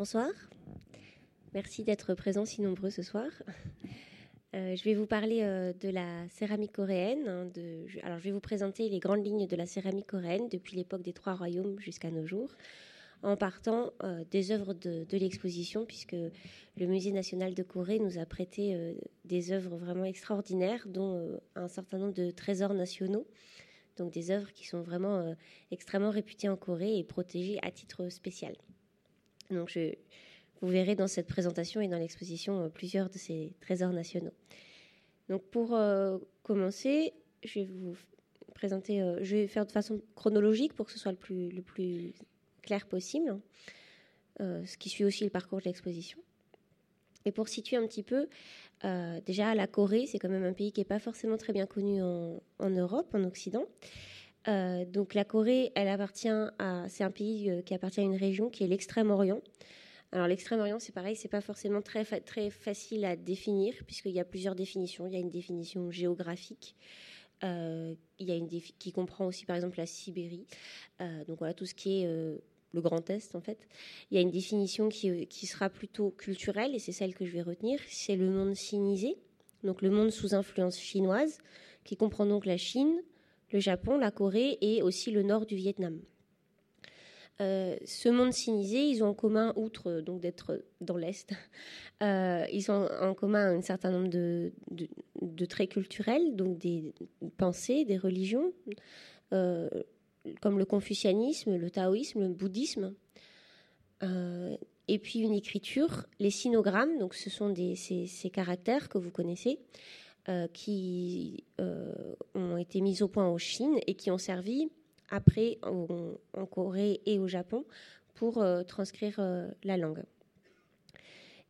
Bonsoir. Merci d'être présents si nombreux ce soir. Euh, je vais vous parler euh, de la céramique coréenne. Hein, de, alors, je vais vous présenter les grandes lignes de la céramique coréenne depuis l'époque des Trois Royaumes jusqu'à nos jours, en partant euh, des œuvres de l'exposition, puisque le Musée national de Corée nous a prêté des œuvres vraiment extraordinaires, dont un certain nombre de trésors nationaux. Donc, des œuvres qui sont vraiment extrêmement réputées en Corée et protégées à titre spécial. Donc, je, vous verrez dans cette présentation et dans l'exposition euh, plusieurs de ces trésors nationaux. Donc pour euh, commencer, je vais vous présenter, euh, je vais faire de façon chronologique pour que ce soit le plus, clair possible, ce qui suit aussi le parcours de l'exposition. Et pour situer un petit peu, déjà la Corée, c'est quand même un pays qui n'est pas forcément très bien connu en Europe, en Occident. Donc la Corée, elle appartient à, c'est un pays qui appartient à une région qui est l'extrême-orient. Alors l'extrême-orient, c'est pareil, c'est pas forcément très, facile à définir puisqu'il y a plusieurs définitions. Il y a une définition géographique. Euh, il y a une qui comprend aussi par exemple la Sibérie. Euh, donc voilà tout ce qui est euh, le Grand Est en fait. Il y a une définition qui, qui sera plutôt culturelle et c'est celle que je vais retenir. C'est le monde sinisé, donc le monde sous influence chinoise, qui comprend donc la Chine, le Japon, la Corée et aussi le nord du Vietnam. Euh, ce monde sinisé, ils ont en commun, outre euh, donc d'être dans l'Est, euh, ils ont en commun un certain nombre de, traits culturels, donc des pensées, des religions, comme le confucianisme, le taoïsme, le bouddhisme, et puis une écriture, les sinogrammes, donc ce sont ces caractères que vous connaissez, qui ont été mis au point en Chine et qui ont servi après en, Corée et au Japon pour euh, transcrire euh, la langue.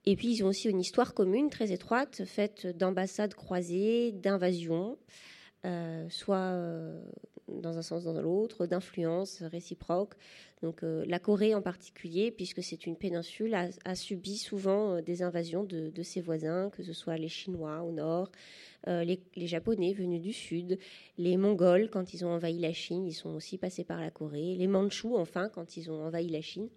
Et puis ils ont aussi une histoire commune très étroite, faite d'ambassades croisées, d'invasions, euh, soit dans un sens, dans l'autre, d'influence réciproque. Donc la Corée en particulier, puisque c'est une péninsule, a, subi souvent des invasions de, ses voisins, que ce soit les Chinois au nord, euh, les, Japonais venus du sud, les Mongols quand ils ont envahi la Chine, ils sont aussi passés par la Corée, les Mandchous enfin quand ils ont envahi la Chine,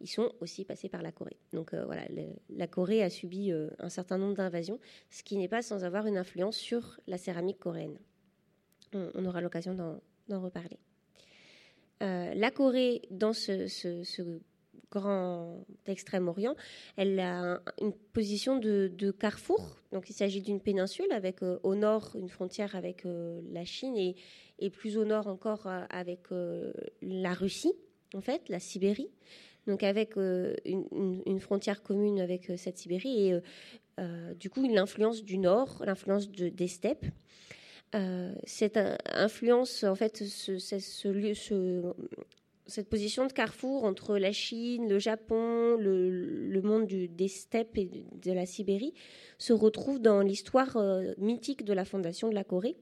ils sont aussi passés par la Corée. Donc euh, voilà, la Corée a subi euh, un certain nombre d'invasions, ce qui n'est pas sans avoir une influence sur la céramique coréenne. On, aura l'occasion d'en reparler. la Corée, dans ce, grand Extrême-Orient, elle a une position de, carrefour. Donc il s'agit d'une péninsule avec euh, au nord une frontière avec euh, la Chine et, plus au nord encore euh, avec la Russie, en fait, la Sibérie. Donc avec une, frontière commune avec cette Sibérie et du coup l'influence du nord, l'influence des steppes. Cette influence, en fait, ce, ce, ce, cette position de carrefour entre la Chine, le Japon, le, monde des steppes et de, la Sibérie se retrouve dans l'histoire euh, mythique de la fondation de la Corée,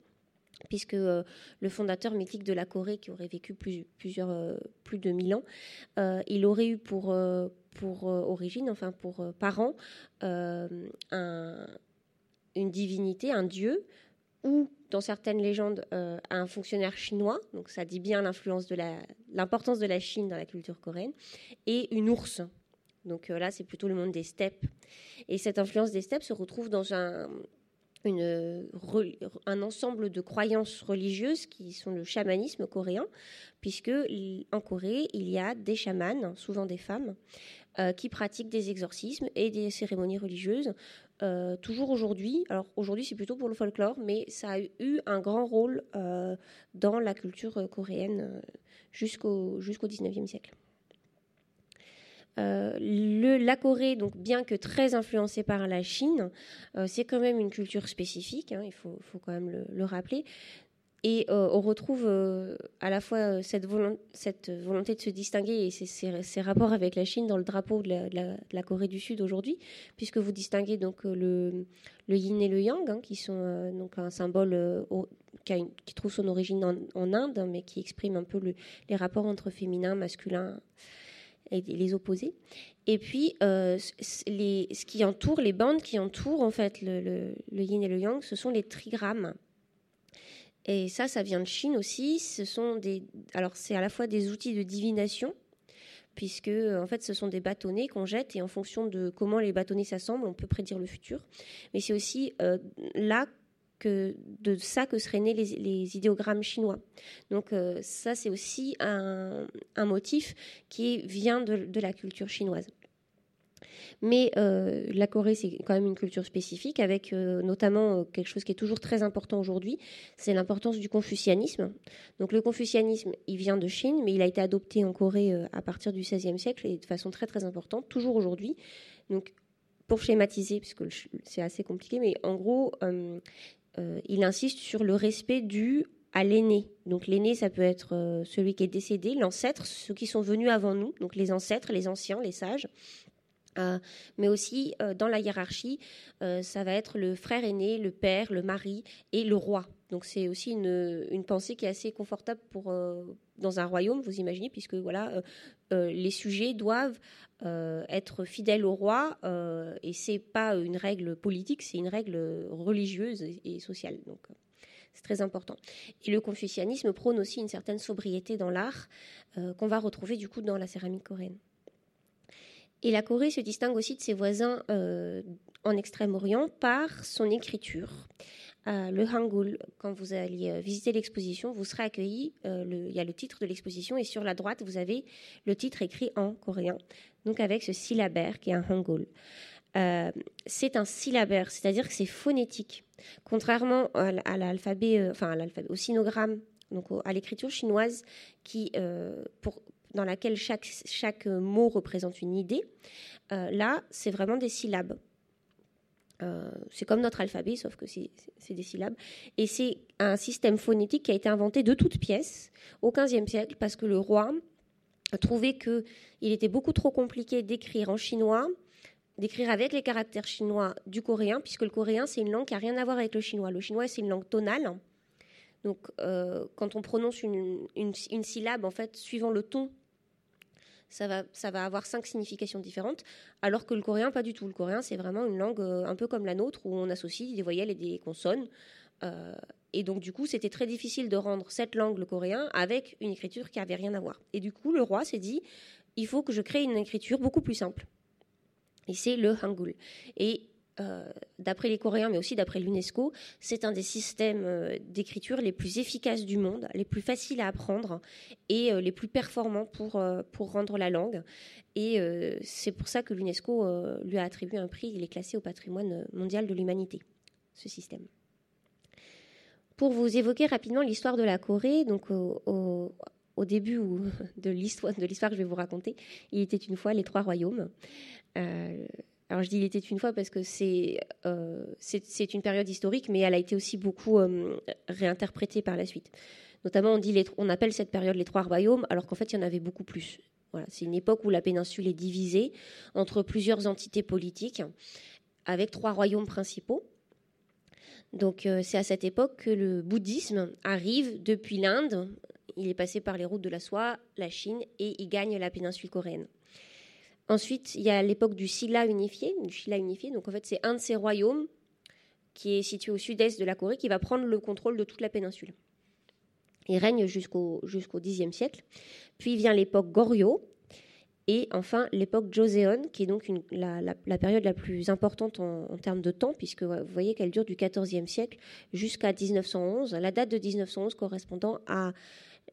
puisque euh, le fondateur mythique de la Corée, qui aurait vécu plus, plusieurs, euh, plus de mille ans, il aurait eu pour, pour origine, enfin pour parent, un, une divinité, un dieu, ou dans certaines légendes, euh, un fonctionnaire chinois, donc ça dit bien l'influence de l'importance de la Chine dans la culture coréenne, et une ours. Donc euh, là, c'est plutôt le monde des steppes. Et cette influence des steppes se retrouve dans un, ensemble de croyances religieuses qui sont le chamanisme coréen, puisque en Corée, il y a des chamans, souvent des femmes, euh, qui pratiquent des exorcismes et des cérémonies religieuses euh, toujours aujourd'hui, alors aujourd'hui c'est plutôt pour le folklore, mais ça a eu un grand rôle euh, dans la culture euh, coréenne jusqu'au jusqu'au 19e siècle. le, la Corée, donc bien que très influencée par la Chine, c'est quand même une culture spécifique, hein, il faut, quand même le rappeler. Et euh, on retrouve euh, à la fois euh, cette, volonté de se distinguer et ses, rapports avec la Chine dans le drapeau de la, Corée du Sud aujourd'hui, puisque vous distinguez donc le, yin et le yang, hein, qui sont donc un symbole qui, trouve son origine en, Inde, mais qui exprime un peu les rapports entre féminin, masculin et les opposés. Et puis, ce qui entoure, les bandes qui entourent en fait le yin et le yang, ce sont les trigrammes. Et ça, ça vient de Chine aussi. Ce sont des, alors c'est à la fois des outils de divination, puisque en fait ce sont des bâtonnets qu'on jette et en fonction de comment les bâtonnets s'assemblent, on peut prédire le futur. Mais c'est aussi là que de ça que seraient nés les, idéogrammes chinois. Donc ça, c'est aussi un, motif qui vient de la culture chinoise. Mais euh, la Corée, c'est quand même une culture spécifique, avec euh, notamment euh, quelque chose qui est toujours très important aujourd'hui, c'est l'importance du confucianisme. Donc le confucianisme, il vient de Chine, mais il a été adopté en Corée à partir du XVIe siècle et de façon très très importante, toujours aujourd'hui. Donc pour schématiser, puisque c'est assez compliqué, mais en gros, il insiste sur le respect dû à l'aîné. Donc l'aîné, ça peut être celui qui est décédé, l'ancêtre, ceux qui sont venus avant nous, donc les ancêtres, les anciens, les sages. Euh, mais aussi euh, dans la hiérarchie, euh, ça va être le frère aîné, le père, le mari et le roi. Donc c'est aussi une, pensée qui est assez confortable pour dans un royaume, vous imaginez, puisque voilà, les sujets doivent être fidèles au roi et c'est pas une règle politique, c'est une règle religieuse et, sociale. Donc c'est très important. Et le confucianisme prône aussi une certaine sobriété dans l'art qu'on va retrouver du coup dans la céramique coréenne. Et la Corée se distingue aussi de ses voisins euh, en Extrême-Orient par son écriture. Euh, le Hangul, quand vous allez euh, visiter l'exposition, vous serez accueilli. il y a le titre de l'exposition et sur la droite, vous avez le titre écrit en coréen, donc avec ce syllabaire qui est un Hangul. c'est un syllabaire, c'est-à-dire que c'est phonétique. Contrairement à, l'alphabet, enfin au sinogramme, à l'écriture chinoise, qui, pour, dans laquelle chaque, mot représente une idée. Euh, là, c'est vraiment des syllabes. Euh, c'est comme notre alphabet, sauf que c'est des syllabes. Et c'est un système phonétique qui a été inventé de toutes pièces au XVe siècle parce que le roi a trouvé qu'il était beaucoup trop compliqué d'écrire en chinois, d'écrire avec les caractères chinois du coréen, puisque le coréen, c'est une langue qui n'a rien à voir avec le chinois. Le chinois, c'est une langue tonale. Donc, euh, quand on prononce une, une, syllabe, en fait, suivant le ton ça va, ça va avoir cinq significations différentes, alors que le coréen, pas du tout. Le coréen, c'est vraiment une langue euh, un peu comme la nôtre, où on associe des voyelles et des consonnes. Euh, et donc, du coup, c'était très difficile de rendre cette langue, le coréen, avec une écriture qui n'avait rien à voir. Et du coup, le roi s'est dit, il faut que je crée une écriture beaucoup plus simple. Et c'est le hangul. Et euh, d'après les Coréens, mais aussi d'après l'UNESCO, c'est un des systèmes euh, d'écriture les plus efficaces du monde, les plus faciles à apprendre et euh, les plus performants pour, rendre la langue. Et c'est pour ça que l'UNESCO lui a attribué un prix. Il est classé au patrimoine mondial de l'humanité, ce système. Pour vous évoquer rapidement l'histoire de la Corée, donc au, début de l'histoire de l'histoire que je vais vous raconter, il était une fois les trois royaumes. Alors je dis il était une fois parce que euh, c'est une période historique, mais elle a été aussi beaucoup euh, réinterprétée par la suite. Notamment, on appelle cette période les trois royaumes, alors qu'en fait, il y en avait beaucoup plus. Voilà, c'est une époque où la péninsule est divisée entre plusieurs entités politiques, avec trois royaumes principaux. Donc euh, c'est à cette époque que le bouddhisme arrive depuis l'Inde. Il est passé par les routes de la soie, la Chine, et il gagne la péninsule coréenne. Ensuite, il y a l'époque du Silla unifié. Donc en fait, c'est un de ces royaumes qui est situé au sud-est de la Corée qui va prendre le contrôle de toute la péninsule. Il règne jusqu'au jusqu'au Xe siècle. Puis vient l'époque Goryeo et enfin l'époque Joseon, qui est donc la, période la plus importante en, termes de temps, puisque vous voyez qu'elle dure du XIVe siècle jusqu'à 1911. La date de 1911 correspondant à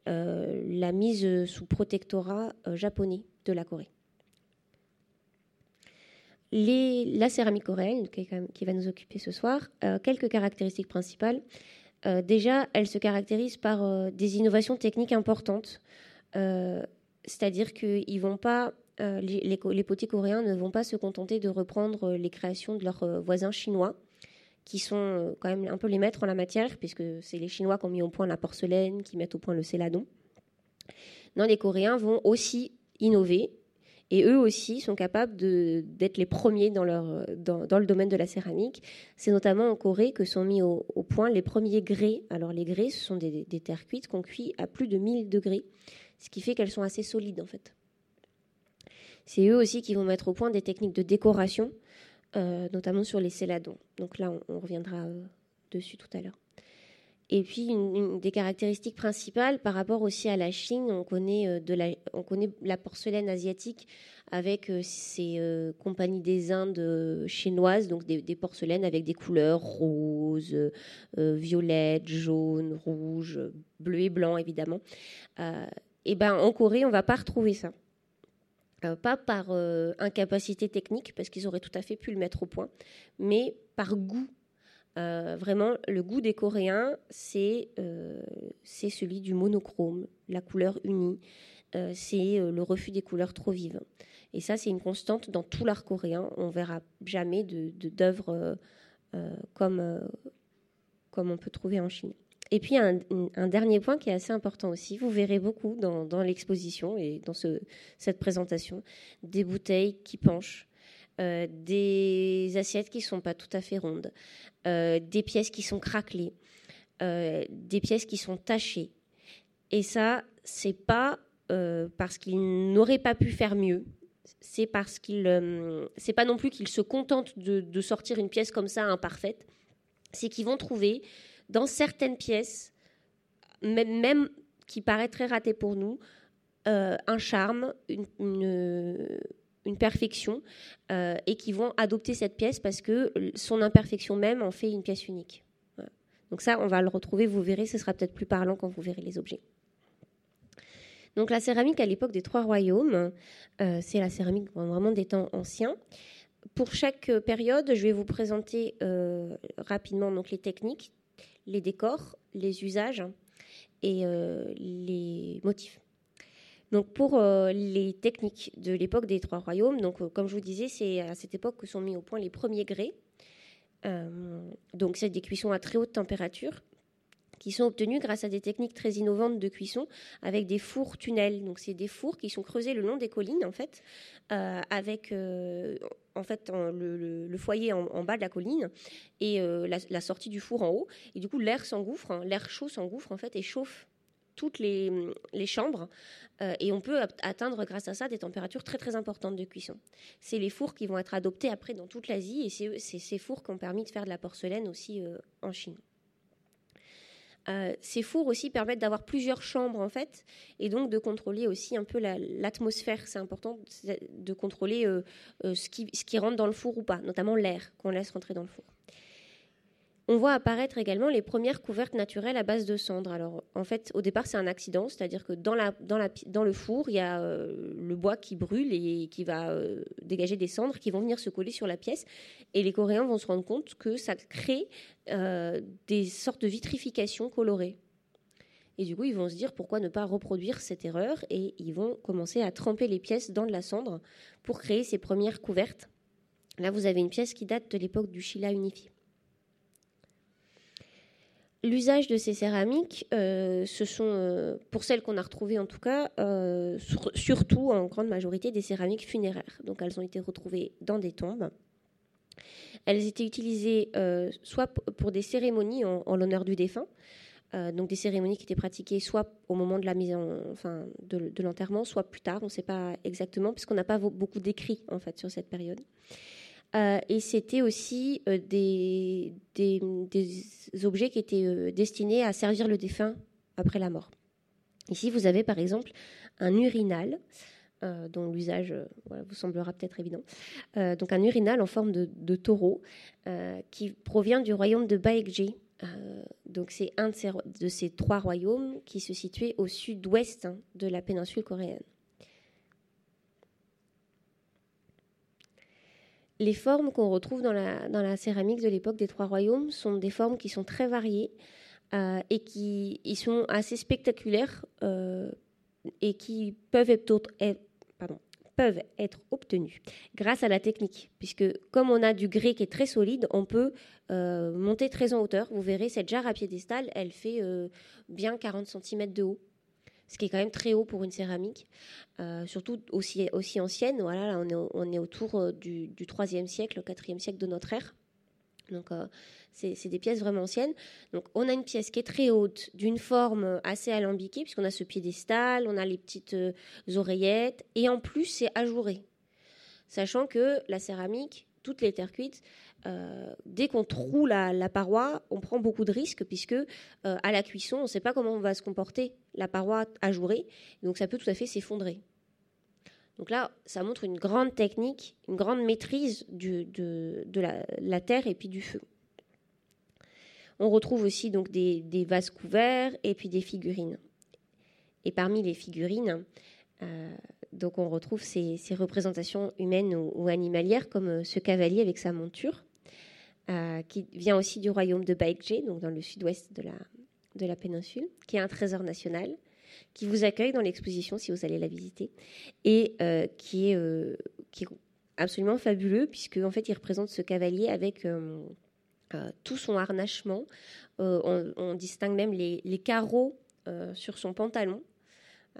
euh, la mise sous protectorat euh, japonais de la Corée la céramique coréenne, qui, va nous occuper ce soir, euh, quelques caractéristiques principales. Euh, déjà, elle se caractérise par euh, des innovations techniques importantes. C'est-à-dire qu'ils vont pas, les, les, potiers coréens ne vont pas se contenter de reprendre les créations de leurs voisins chinois, qui sont quand même un peu les maîtres en la matière, puisque c'est les Chinois qui ont mis au point la porcelaine, qui mettent au point le céladon. Non, les Coréens vont aussi innover et eux aussi sont capables d'être les premiers dans, le domaine de la céramique. C'est notamment en Corée que sont mis au, point les premiers grès. Alors les grès, ce sont des, terres cuites qu'on cuit à plus de 1000 degrés, ce qui fait qu'elles sont assez solides en fait. C'est eux aussi qui vont mettre au point des techniques de décoration, euh, notamment sur les céladons. Donc là, on, reviendra euh, dessus tout à l'heure. Et puis, une, des caractéristiques principales par rapport aussi à la Chine, on connaît, euh, de la, on connaît la porcelaine asiatique avec euh, ces euh, compagnies des Indes chinoises, donc des, porcelaines avec des couleurs roses, violettes, jaunes, rouges, bleu et blanc évidemment. et ben en Corée, on va pas retrouver ça. pas par incapacité technique, parce qu'ils auraient tout à fait pu le mettre au point, mais par goût euh, vraiment, le goût des Coréens, c'est euh, celui du monochrome, la couleur unie. Euh, c'est le refus des couleurs trop vives. Et ça, c'est une constante dans tout l'art coréen. On verra jamais d'œuvres comme, comme on peut trouver en Chine. Et puis, un, dernier point qui est assez important aussi, vous verrez beaucoup dans, dans l'exposition et dans ce, cette présentation, des bouteilles qui penchent, euh, des assiettes qui ne sont pas tout à fait rondes, euh, des pièces qui sont craquelées, euh, des pièces qui sont tachées. Et ça, c'est pas parce qu'il n'aurait pas pu faire mieux. C'est parce qu'il, c'est pas non plus qu'ils se contentent de, sortir une pièce comme ça imparfaite. C'est qu'ils vont trouver dans certaines pièces, même, même qui paraîtraient ratées pour nous, un charme, une perfection euh, et qui vont adopter cette pièce parce que son imperfection même en fait une pièce unique. Donc ça, on va le retrouver, vous verrez, ce sera peut-être plus parlant quand vous verrez les objets. Donc la céramique à l'époque des trois royaumes, euh, c'est la céramique vraiment des temps anciens. Pour chaque période, je vais vous présenter euh, rapidement donc les techniques, les décors, les usages et les motifs. Donc pour euh, les techniques de l'époque des Trois Royaumes, donc euh, comme je vous disais, c'est à cette époque que sont mis au point les premiers grès. Euh, donc c'est des cuissons à très haute température qui sont obtenues grâce à des techniques très innovantes de cuisson avec des fours tunnels. Donc c'est des fours qui sont creusés le long des collines en fait, avec en fait le, foyer en, bas de la colline et la, sortie du four en haut. Et du coup l'air s'engouffre, hein, l'air chaud s'engouffre en fait et chauffe toutes les, chambres euh, et on peut atteindre grâce à ça des températures très très importantes de cuisson. C'est les fours qui vont être adoptés après dans toute l'Asie et c'est ces fours qui ont permis de faire de la porcelaine aussi euh, en Chine. Euh, ces fours aussi permettent d'avoir plusieurs chambres en fait et donc de contrôler aussi un peu l'atmosphère. c'est important de contrôler ce, qui, ce qui rentre dans le four ou pas, notamment l'air qu'on laisse rentrer dans le four on voit apparaître également les premières couvertes naturelles à base de cendres. Alors, en fait, au départ, c'est un accident, c'est-à-dire que dans, le four, il y a euh, le bois qui brûle et qui va euh, dégager des cendres qui vont venir se coller sur la pièce. Et les Coréens vont se rendre compte que ça crée euh, des sortes de vitrification colorées. Et du coup, ils vont se dire pourquoi ne pas reproduire cette erreur et ils vont commencer à tremper les pièces dans de la cendre pour créer ces premières couvertes. Là, vous avez une pièce qui date de l'époque du Shilla unifié. L'usage de ces céramiques, euh, ce sont, euh, pour celles qu'on a retrouvées en tout cas, euh, surtout en grande majorité des céramiques funéraires. Donc elles ont été retrouvées dans des tombes. Elles étaient utilisées soit pour des cérémonies en, l'honneur du défunt, donc des cérémonies qui étaient pratiquées soit au moment de la mise en, de l'enterrement, soit plus tard, on ne sait pas exactement, puisqu'on n'a pas beaucoup d'écrits en fait sur cette période. Euh, et c'était aussi euh, des, objets qui étaient euh, destinés à servir le défunt après la mort. Ici, vous avez par exemple un urinal, dont l'usage vous semblera peut-être évident. donc un urinal en forme de, taureau qui provient du royaume de Baekje. donc c'est un de ces, de ces, trois royaumes qui se situait au sud-ouest hein, de la péninsule coréenne. Les formes qu'on retrouve dans la, céramique de l'époque des Trois Royaumes sont des formes qui sont très variées euh, et qui ils sont assez spectaculaires euh, et qui peuvent être, pardon, peuvent être obtenues grâce à la technique. Puisque comme on a du grès qui est très solide, on peut euh, monter très en hauteur. Vous verrez, cette jarre à piédestal, elle fait bien 40 cm de haut ce qui est quand même très haut pour une céramique, euh, surtout aussi, aussi ancienne. Voilà, là, on est, on est autour euh, du, du 3e siècle, 4e siècle de notre ère. Donc, euh, c'est des pièces vraiment anciennes. Donc, on a une pièce qui est très haute, d'une forme assez alambiquée, puisqu'on a ce piédestal, on a les petites oreillettes, et en plus, c'est ajouré. Sachant que la céramique, toutes les terres cuites, euh, dès qu'on troue la, paroi, on prend beaucoup de risques puisque euh, à la cuisson, on ne sait pas comment va se comporter la paroi ajourée, donc ça peut tout à fait s'effondrer. Donc là, ça montre une grande technique, une grande maîtrise de, la, terre et puis du feu. On retrouve aussi donc des, vases couverts et puis des figurines. Et parmi les figurines, euh, donc on retrouve ces, représentations humaines ou, animalières comme ce cavalier avec sa monture. Euh, qui vient aussi du royaume de Baekje, donc dans le sud-ouest de la, de la péninsule, qui est un trésor national, qui vous accueille dans l'exposition si vous allez la visiter, et euh, qui, est, euh, qui est absolument fabuleux, puisque en fait il représente ce cavalier avec tout son harnachement. On, distingue même les, carreaux sur son pantalon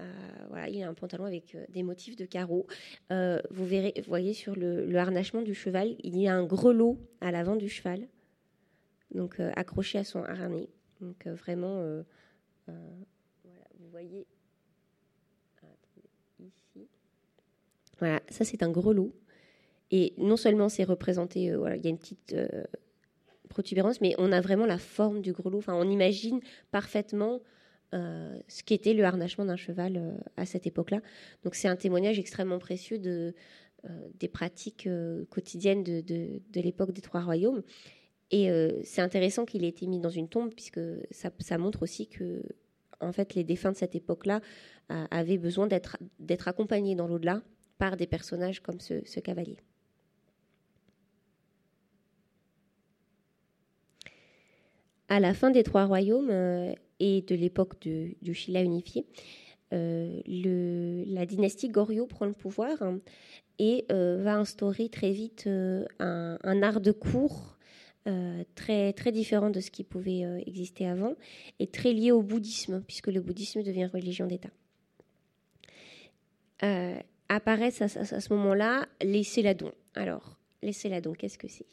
euh, voilà, il a un pantalon avec euh, des motifs de carreaux. Euh, vous voyez sur le, harnachement du cheval, il y a un grelot à l'avant du cheval, donc accroché à son harnais. Donc vraiment, voilà, vous voyez. Voilà, ça c'est un grelot. Et non seulement c'est représenté, voilà, il y a une petite protubérance, mais on a vraiment la forme du grelot. Enfin, on imagine parfaitement euh, ce qu'était le harnachement d'un cheval euh, à cette époque-là. Donc c'est un témoignage extrêmement précieux de, euh, des pratiques quotidiennes de, l'époque des Trois Royaumes. Et c'est intéressant qu'il ait été mis dans une tombe, puisque ça, montre aussi que en fait, les défunts de cette époque-là avaient besoin d'être accompagnés dans l'au-delà par des personnages comme ce, cavalier. À la fin des Trois Royaumes, et de l'époque du Chila unifié, euh, la dynastie Goryeo prend le pouvoir et euh, va instaurer très vite euh, un, art de cour très, très différent de ce qui pouvait exister avant et très lié au bouddhisme, puisque le bouddhisme devient religion d'État. apparaissent à, à ce moment-là les céladons. Alors, les céladons, qu'est-ce que c'est?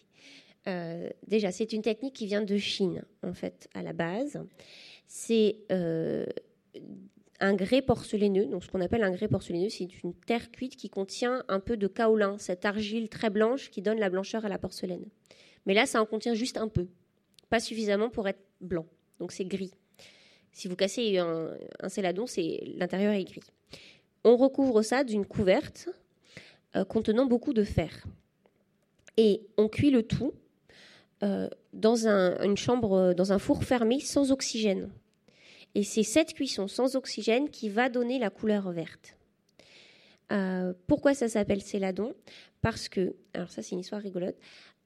Déjà, c'est une technique qui vient de Chine, en fait, à la base c'est euh, un grès porcelaineux. Donc, ce qu'on appelle un grès porcelaineux, c'est une terre cuite qui contient un peu de kaolin, cette argile très blanche qui donne la blancheur à la porcelaine. Mais là, ça en contient juste un peu, pas suffisamment pour être blanc. Donc, c'est gris. Si vous cassez un, un céladon, c'est l'intérieur est gris. On recouvre ça d'une couverte euh, contenant beaucoup de fer. Et on cuit le tout euh, dans une chambre, dans un four fermé sans oxygène. Et c'est cette cuisson sans oxygène qui va donner la couleur verte. Euh, pourquoi ça s'appelle céladon? Parce que, alors ça c'est une histoire rigolote,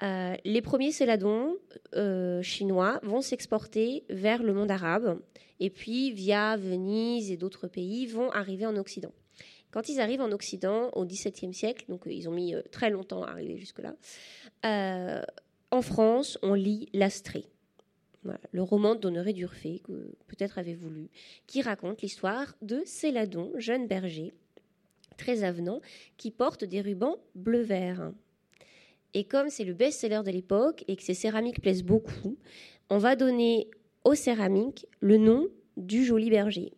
euh, les premiers céladons euh, chinois vont s'exporter vers le monde arabe et puis via Venise et d'autres pays vont arriver en Occident. Quand ils arrivent en Occident au XVIIe siècle, donc ils ont mis très longtemps à arriver jusque-là, en France on lit l'astrée le roman d'Honoré d'Urfé, que peut-être avez-vous lu, qui raconte l'histoire de Céladon, jeune berger, très avenant, qui porte des rubans bleu-vert. Et comme c'est le best-seller de l'époque et que ces céramiques plaisent beaucoup, on va donner aux céramiques le nom du joli berger.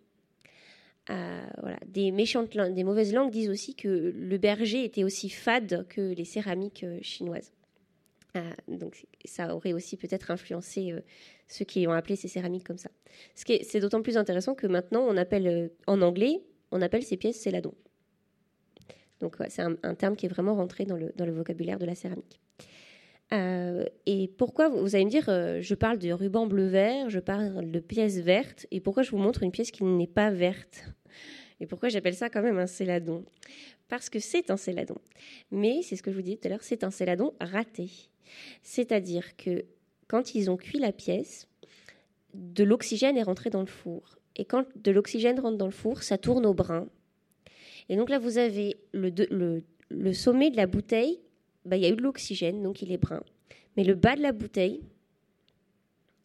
Euh, voilà. Des méchantes, des mauvaises langues disent aussi que le berger était aussi fade que les céramiques euh, chinoises. Euh, donc ça aurait aussi peut-être influencé ceux qui ont appelé ces céramiques comme ça. C'est d'autant plus intéressant que maintenant on appelle en anglais, on appelle ces pièces céladons. Donc c'est un, terme qui est vraiment rentré dans le, vocabulaire de la céramique. et pourquoi, vous allez me dire, je parle de ruban bleu-vert, je parle de pièces vertes, et pourquoi je vous montre une pièce qui n'est pas verte? Et pourquoi j'appelle ça quand même un céladon? Parce que c'est un céladon. Mais, c'est ce que je vous disais tout à l'heure, c'est un céladon raté. C'est-à-dire que quand ils ont cuit la pièce, de l'oxygène est rentré dans le four. Et quand de l'oxygène rentre dans le four, ça tourne au brun. Et donc là, vous avez le, sommet de la bouteille, bah, il y a eu de l'oxygène, donc il est brun. Mais le bas de la bouteille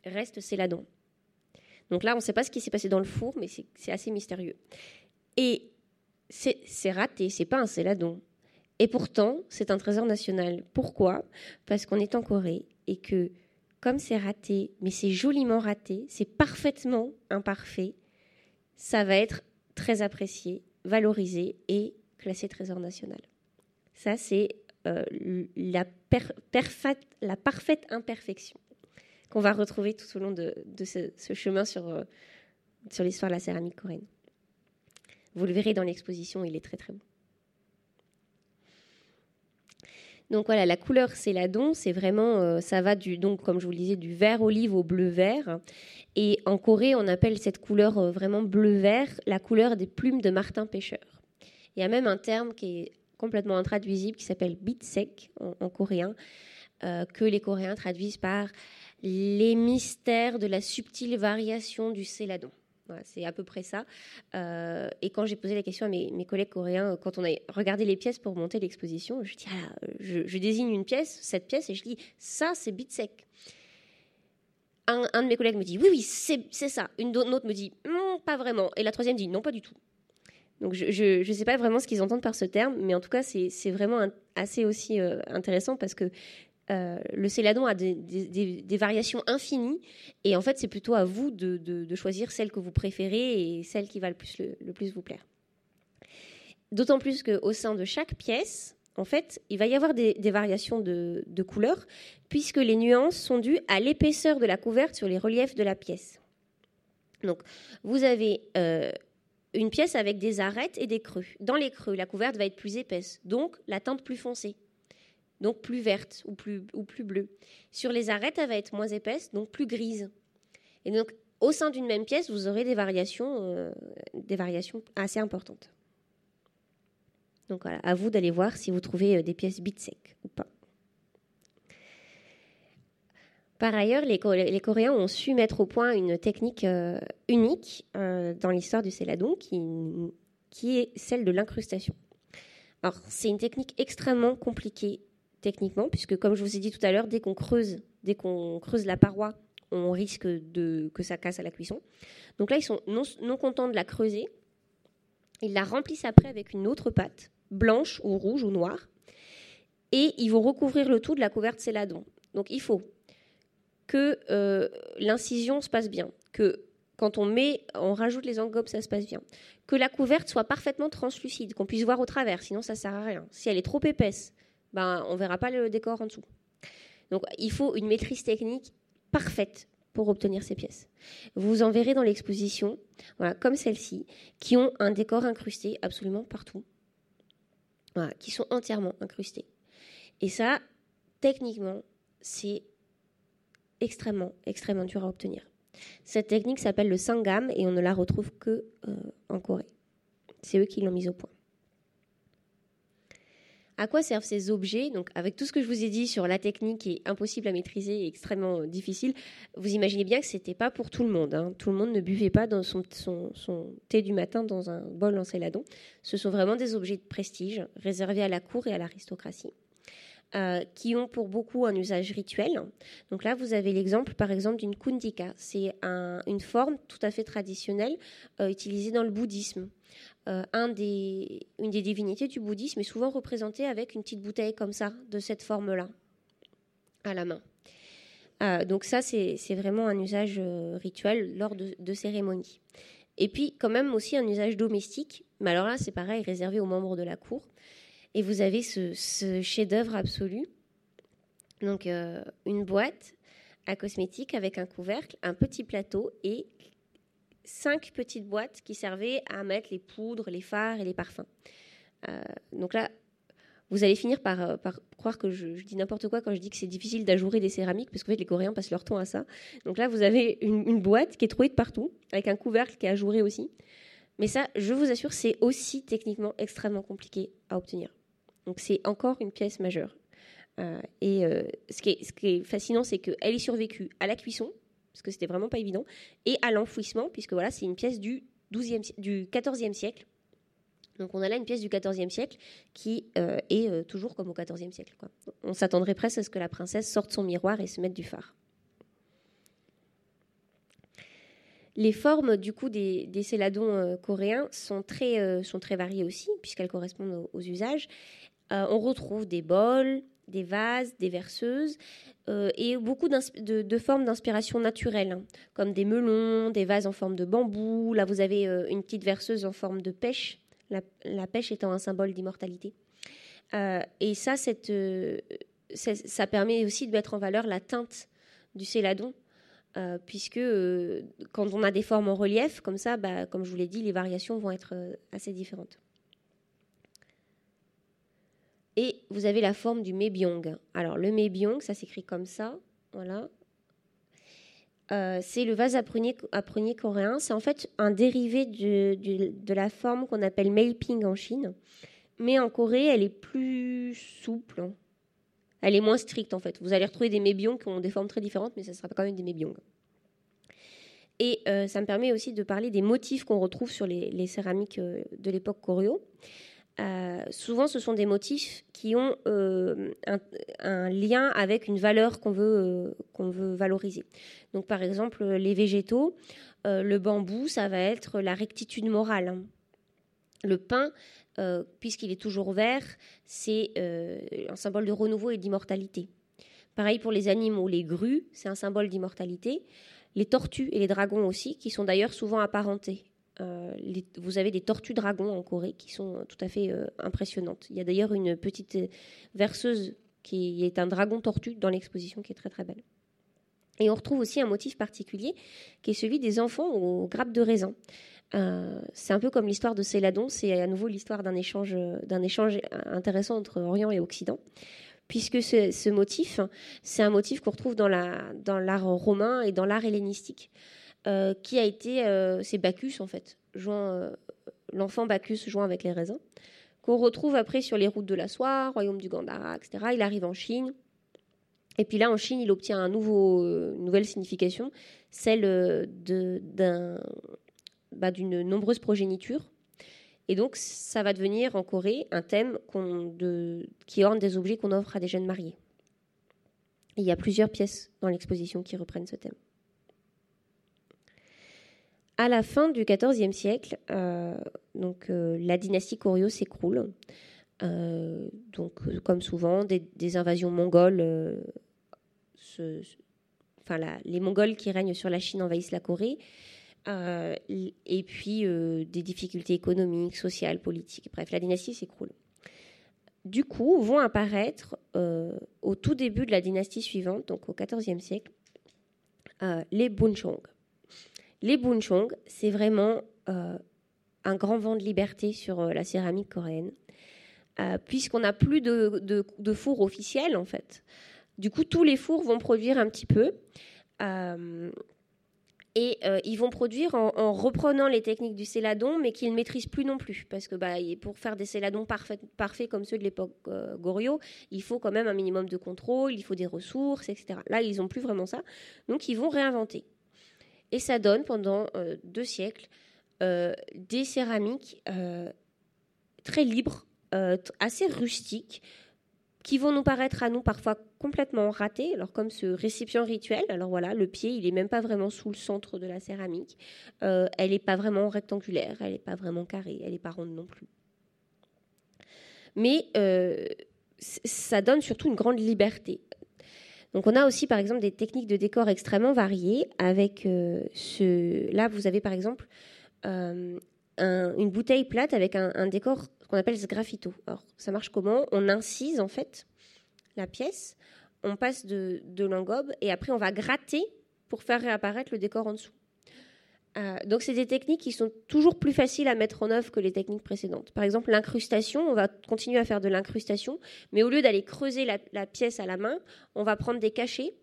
reste céladon. Donc là, on ne sait pas ce qui s'est passé dans le four, mais c'est assez mystérieux. Et c'est raté, c'est pas un céladon. Et pourtant, c'est un trésor national. Pourquoi? Parce qu'on est en Corée et que, comme c'est raté, mais c'est joliment raté, c'est parfaitement imparfait, ça va être très apprécié, valorisé et classé trésor national. Ça, c'est la, la, parfaite imperfection qu'on va retrouver tout au long de, ce, chemin sur, sur l'histoire de la céramique coréenne. Vous le verrez dans l'exposition, il est très très beau. Donc voilà, la couleur céladon, c'est vraiment, euh, ça va du, donc comme je vous disais, du vert olive au bleu vert. Et en Corée, on appelle cette couleur euh, vraiment bleu vert la couleur des plumes de martin pêcheur. Il y a même un terme qui est complètement intraduisible qui s'appelle bitsek en, en coréen, euh, que les Coréens traduisent par les mystères de la subtile variation du céladon c'est à peu près ça. Euh, et quand j'ai posé la question à mes, collègues coréens, quand on a regardé les pièces pour monter l'exposition, je dis ah, je, désigne une pièce, cette pièce, et je dis ça, c'est Bitsec. Un, un de mes collègues me dit oui, oui, c'est ça. Une autre me dit non, pas vraiment. Et la troisième dit non, pas du tout. Donc je ne sais pas vraiment ce qu'ils entendent par ce terme, mais en tout cas c'est vraiment assez aussi euh, intéressant parce que euh, le céladon a des, variations infinies et en fait c'est plutôt à vous de, choisir celle que vous préférez et celle qui va le plus, vous plaire. D'autant plus qu'au sein de chaque pièce, en fait, il va y avoir des, variations de, de couleurs puisque les nuances sont dues à l'épaisseur de la couverte sur les reliefs de la pièce. Donc vous avez euh, une pièce avec des arêtes et des creux. Dans les creux, la couverte va être plus épaisse, donc la teinte plus foncée donc plus verte ou plus, ou plus bleue. Sur les arêtes, elle va être moins épaisse, donc plus grise. Et donc, au sein d'une même pièce, vous aurez des variations, euh, des variations assez importantes. Donc voilà, à vous d'aller voir si vous trouvez euh, des pièces bit sec ou pas. Par ailleurs, les, Coréens ont su mettre au point une technique euh, unique dans l'histoire du céladon qui, qui est celle de l'incrustation. Alors, c'est une technique extrêmement compliquée techniquement, puisque comme je vous ai dit tout à l'heure, dès qu'on creuse, dès qu'on creuse la paroi, on risque de, que ça casse à la cuisson. Donc là, ils sont non, contents de la creuser. Ils la remplissent après avec une autre pâte, blanche ou rouge ou noire, et ils vont recouvrir le tout de la couverte céladon. Donc il faut que euh, l'incision se passe bien, que quand on met, on rajoute les engobes, ça se passe bien, que la couverte soit parfaitement translucide, qu'on puisse voir au travers, sinon ça sert à rien. Si elle est trop épaisse, ben, on verra pas le décor en dessous. Donc il faut une maîtrise technique parfaite pour obtenir ces pièces. Vous en verrez dans l'exposition, voilà, comme celle-ci, qui ont un décor incrusté absolument partout, qui sont entièrement incrustés. Et ça, techniquement, c'est extrêmement, extrêmement dur à obtenir. Cette technique s'appelle le sangam et on ne la retrouve que euh, en Corée. C'est eux qui l'ont mise au point. À quoi servent ces objets Donc, avec tout ce que je vous ai dit sur la technique qui est impossible à maîtriser et extrêmement difficile, vous imaginez bien que ce n'était pas pour tout le monde. Hein. Tout le monde ne buvait pas dans son, thé du matin dans un bol en céladon. Ce sont vraiment des objets de prestige réservés à la cour et à l'aristocratie. Euh, qui ont pour beaucoup un usage rituel. Donc là, vous avez l'exemple, par exemple, d'une kundika. C'est une forme tout à fait traditionnelle euh, utilisée dans le bouddhisme. Euh, une des divinités du bouddhisme est souvent représentée avec une petite bouteille comme ça, de cette forme-là, à la main. Euh, donc ça, c'est vraiment un usage euh, rituel lors de, cérémonies. Et puis quand même aussi un usage domestique, mais alors là, c'est pareil, réservé aux membres de la cour. Et vous avez ce chef-d'œuvre absolu. Donc une boîte à cosmétiques avec un couvercle, un petit plateau et cinq petites boîtes qui servaient à mettre les poudres, les fards et les parfums. Euh, donc là, vous allez finir par, euh, croire que je, dis n'importe quoi quand je dis que c'est difficile d'ajourer des céramiques, parce qu'en fait, les Coréens passent leur temps à ça. Donc là, vous avez une, boîte qui est trouée de partout, avec un couvercle qui est ajouré aussi. Mais ça, je vous assure, c'est aussi techniquement extrêmement compliqué à obtenir. Donc c'est encore une pièce majeure. Euh, et ce, qui est, ce, qui est, fascinant, c'est qu'elle est survécue à la cuisson, parce que c'était vraiment pas évident, et à l'enfouissement, puisque voilà, c'est une pièce du, 12e, du 14e siècle. Donc on a là une pièce du 14e siècle qui euh, est euh, toujours comme au 14e siècle. On s'attendrait presque à ce que la princesse sorte son miroir et se mette du phare. Les formes du coup des, des céladons euh, coréens sont très, sont très variées aussi, puisqu'elles correspondent aux usages. on retrouve des bols, des vases, des verseuses, euh, et beaucoup de, formes d'inspiration naturelle, hein, comme des melons, des vases en forme de bambou. Là, vous avez euh, une petite verseuse en forme de pêche, la, pêche étant un symbole d'immortalité. et ça, ça permet aussi de mettre en valeur la teinte du céladon, puisque quand on a des formes en relief, comme ça, bah, comme je vous l'ai dit, les variations vont être assez différentes. Et vous avez la forme du mébyong. Alors le mébyong, ça s'écrit comme ça, voilà. Euh, c'est le vase à prunier, coréen. C'est en fait un dérivé de la forme qu'on appelle meiping en Chine. Mais en Corée, elle est plus souple. Elle est moins stricte en fait. Vous allez retrouver des mébyongs qui ont des formes très différentes, mais ça sera quand même des mébyongs. Et euh, ça me permet aussi de parler des motifs qu'on retrouve sur les, céramiques euh, de l'époque coréo. Euh, souvent, ce sont des motifs qui ont euh, un, lien avec une valeur qu'on veut, euh, qu'on veut valoriser. Donc, par exemple, les végétaux, le bambou, ça va être la rectitude morale. Le pain, puisqu'il est toujours vert, c'est un symbole de renouveau et d'immortalité. Pareil pour les animaux, les grues, c'est un symbole d'immortalité. Les tortues et les dragons aussi, qui sont d'ailleurs souvent apparentés. Euh, vous avez des tortues dragons en Corée qui sont tout à fait euh, impressionnantes. Il y a d'ailleurs une petite verseuse qui est un dragon tortue dans l'exposition qui est très très belle. Et on retrouve aussi un motif particulier qui est celui des enfants aux grappes de raisin. Euh, c'est un peu comme l'histoire de Céladon, c'est à nouveau l'histoire d'un échange, d'un échange intéressant entre Orient et Occident, puisque ce, motif, c'est un motif qu'on retrouve dans l'art romain et dans l'art hellénistique. Euh, qui a été, euh, c'est Bacchus en fait, euh, l'enfant Bacchus jouant avec les raisins, qu'on retrouve après sur les routes de la soie, royaume du Gandhara, etc. Il arrive en Chine. Et puis là, en Chine, il obtient un nouveau, une nouvelle signification, celle bah, d'une nombreuse progéniture. Et donc, ça va devenir en Corée un thème qui orne des objets qu'on offre à des jeunes mariés. il y a plusieurs pièces dans l'exposition qui reprennent ce thème à la fin du XIVe siècle, euh, donc, euh, la dynastie Koryo s'écroule. Euh, donc, comme souvent, des, invasions mongoles, enfin, les Mongols qui règnent sur la Chine envahissent la Corée. et puis des difficultés économiques, sociales, politiques. Bref, la dynastie s'écroule. Du coup, vont apparaître au tout début de la dynastie suivante, donc au XIVe siècle, les Bunchong. Les bunchong, c'est vraiment euh, un grand vent de liberté sur euh, la céramique coréenne, euh, puisqu'on n'a plus de, four officiel en fait. Du coup, tous les fours vont produire un petit peu. et ils vont produire en, reprenant les techniques du céladon, mais qu'ils ne maîtrisent plus non plus. Parce que bah, pour faire des céladons parfaits, comme ceux de l'époque Goryeo, il faut quand même un minimum de contrôle, il faut des ressources, etc. Là, ils n'ont plus vraiment ça. Donc, ils vont réinventer. Et ça donne pendant euh, deux siècles euh, des céramiques euh, très libres, assez rustiques, qui vont nous paraître à nous parfois complètement ratées. Alors comme ce récipient rituel, alors voilà, le pied, il n'est même pas vraiment sous le centre de la céramique. elle n'est pas vraiment rectangulaire, elle n'est pas vraiment carrée, elle n'est pas ronde non plus. Mais ça donne surtout une grande liberté. Donc on a aussi par exemple des techniques de décor extrêmement variées avec euh, ce... Là vous avez par exemple euh, une bouteille plate avec un, décor qu'on appelle ce graffito. Alors ça marche comment? On incise en fait la pièce, on passe de, de l'engobe et après on va gratter pour faire réapparaître le décor en dessous. Euh, donc, c'est des techniques qui sont toujours plus faciles à mettre en œuvre que les techniques précédentes. Par exemple, l'incrustation, on va continuer à faire de l'incrustation, mais au lieu d'aller creuser la, pièce à la main, on va prendre des cachets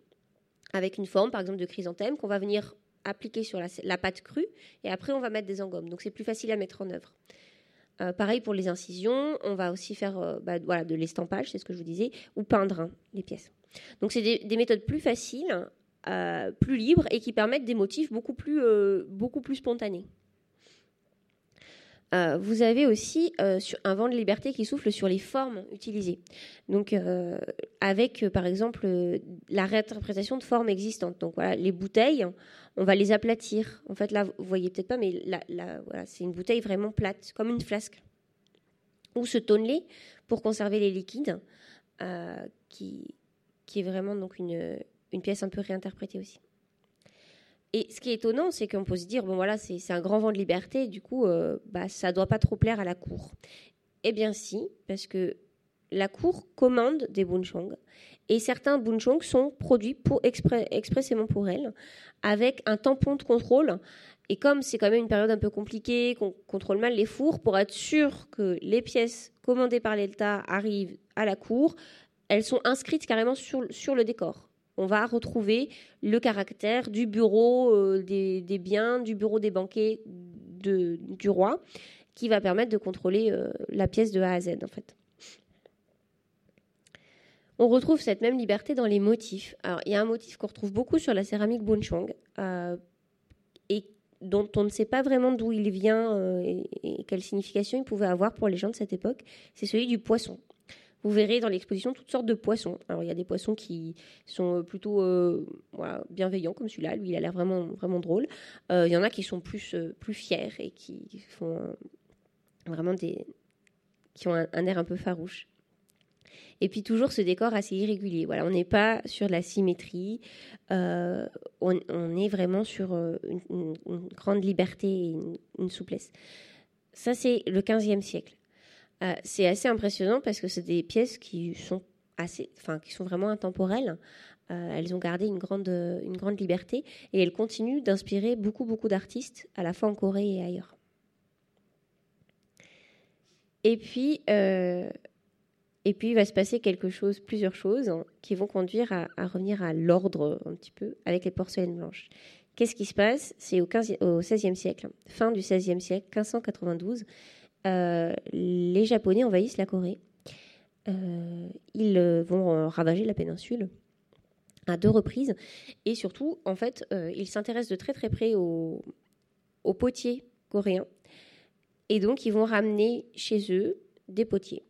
avec une forme, par exemple de chrysanthème, qu'on va venir appliquer sur la, pâte crue, et après on va mettre des engommes. Donc, c'est plus facile à mettre en œuvre. Euh, pareil pour les incisions, on va aussi faire euh, bah, de l'estampage, c'est ce que je vous disais, ou peindre hein, les pièces. Donc c'est des, méthodes plus faciles euh, plus libres et qui permettent des motifs beaucoup plus, euh, beaucoup plus spontanés. Euh, vous avez aussi un vent de liberté qui souffle sur les formes utilisées. Donc, avec par exemple la réinterprétation de formes existantes. Donc voilà, les bouteilles, on va les aplatir. En fait, là, vous voyez peut-être pas, mais voilà, c'est une bouteille vraiment plate, comme une flasque. Ou ce tonnelet pour conserver les liquides, qui, qui est vraiment donc une, une pièce un peu réinterprétée aussi. Et ce qui est étonnant, c'est qu'on peut se dire, bon voilà, c'est un grand vent de liberté, du coup, euh, bah, ça ne doit pas trop plaire à la cour. Eh bien si, parce que la cour commande des bunchong et certains bunchong sont produits pour expressément pour elle avec un tampon de contrôle. Et comme c'est quand même une période un peu compliquée, qu'on contrôle mal les fours, pour être sûr que les pièces commandées par l'État arrivent à la cour, elles sont inscrites carrément sur, sur le décor. On va retrouver le caractère du bureau euh, des, biens, du bureau des banquets du roi, qui va permettre de contrôler euh, la pièce de A à Z en fait. On retrouve cette même liberté dans les motifs. Alors, il y a un motif qu'on retrouve beaucoup sur la céramique Bunchong euh, et dont on ne sait pas vraiment d'où il vient et, quelle signification il pouvait avoir pour les gens de cette époque. C'est celui du poisson. Vous verrez dans l'exposition toutes sortes de poissons. Alors, il y a des poissons qui sont plutôt euh, bienveillants, comme celui-là. Lui, il a l'air vraiment, vraiment drôle. il y en a qui sont plus, plus fiers et qui font vraiment des. qui ont un air un peu farouche. Et puis toujours ce décor assez irrégulier. Voilà, on n'est pas sur la symétrie, euh, on, est vraiment sur euh, une, grande liberté et une, souplesse. Ça, c'est le 15e siècle. Euh, c'est assez impressionnant parce que c'est des pièces qui sont assez, enfin, qui sont vraiment intemporelles. elles ont gardé une grande, une grande liberté et elles continuent d'inspirer beaucoup, beaucoup d'artistes, à la fois en Corée et ailleurs. Et puis, et puis, il va se passer quelque chose, plusieurs choses, hein, qui vont conduire à, revenir à l'ordre un petit peu avec les porcelaines blanches. Qu'est-ce qui se passe? C'est au, au XVIe siècle, fin du XVIe siècle, 1592, euh, les Japonais envahissent la Corée. Euh, ils euh, vont ravager la péninsule à deux reprises. Et surtout, en fait, ils s'intéressent de très très près aux, potiers coréens. Et donc, ils vont ramener chez eux des potiers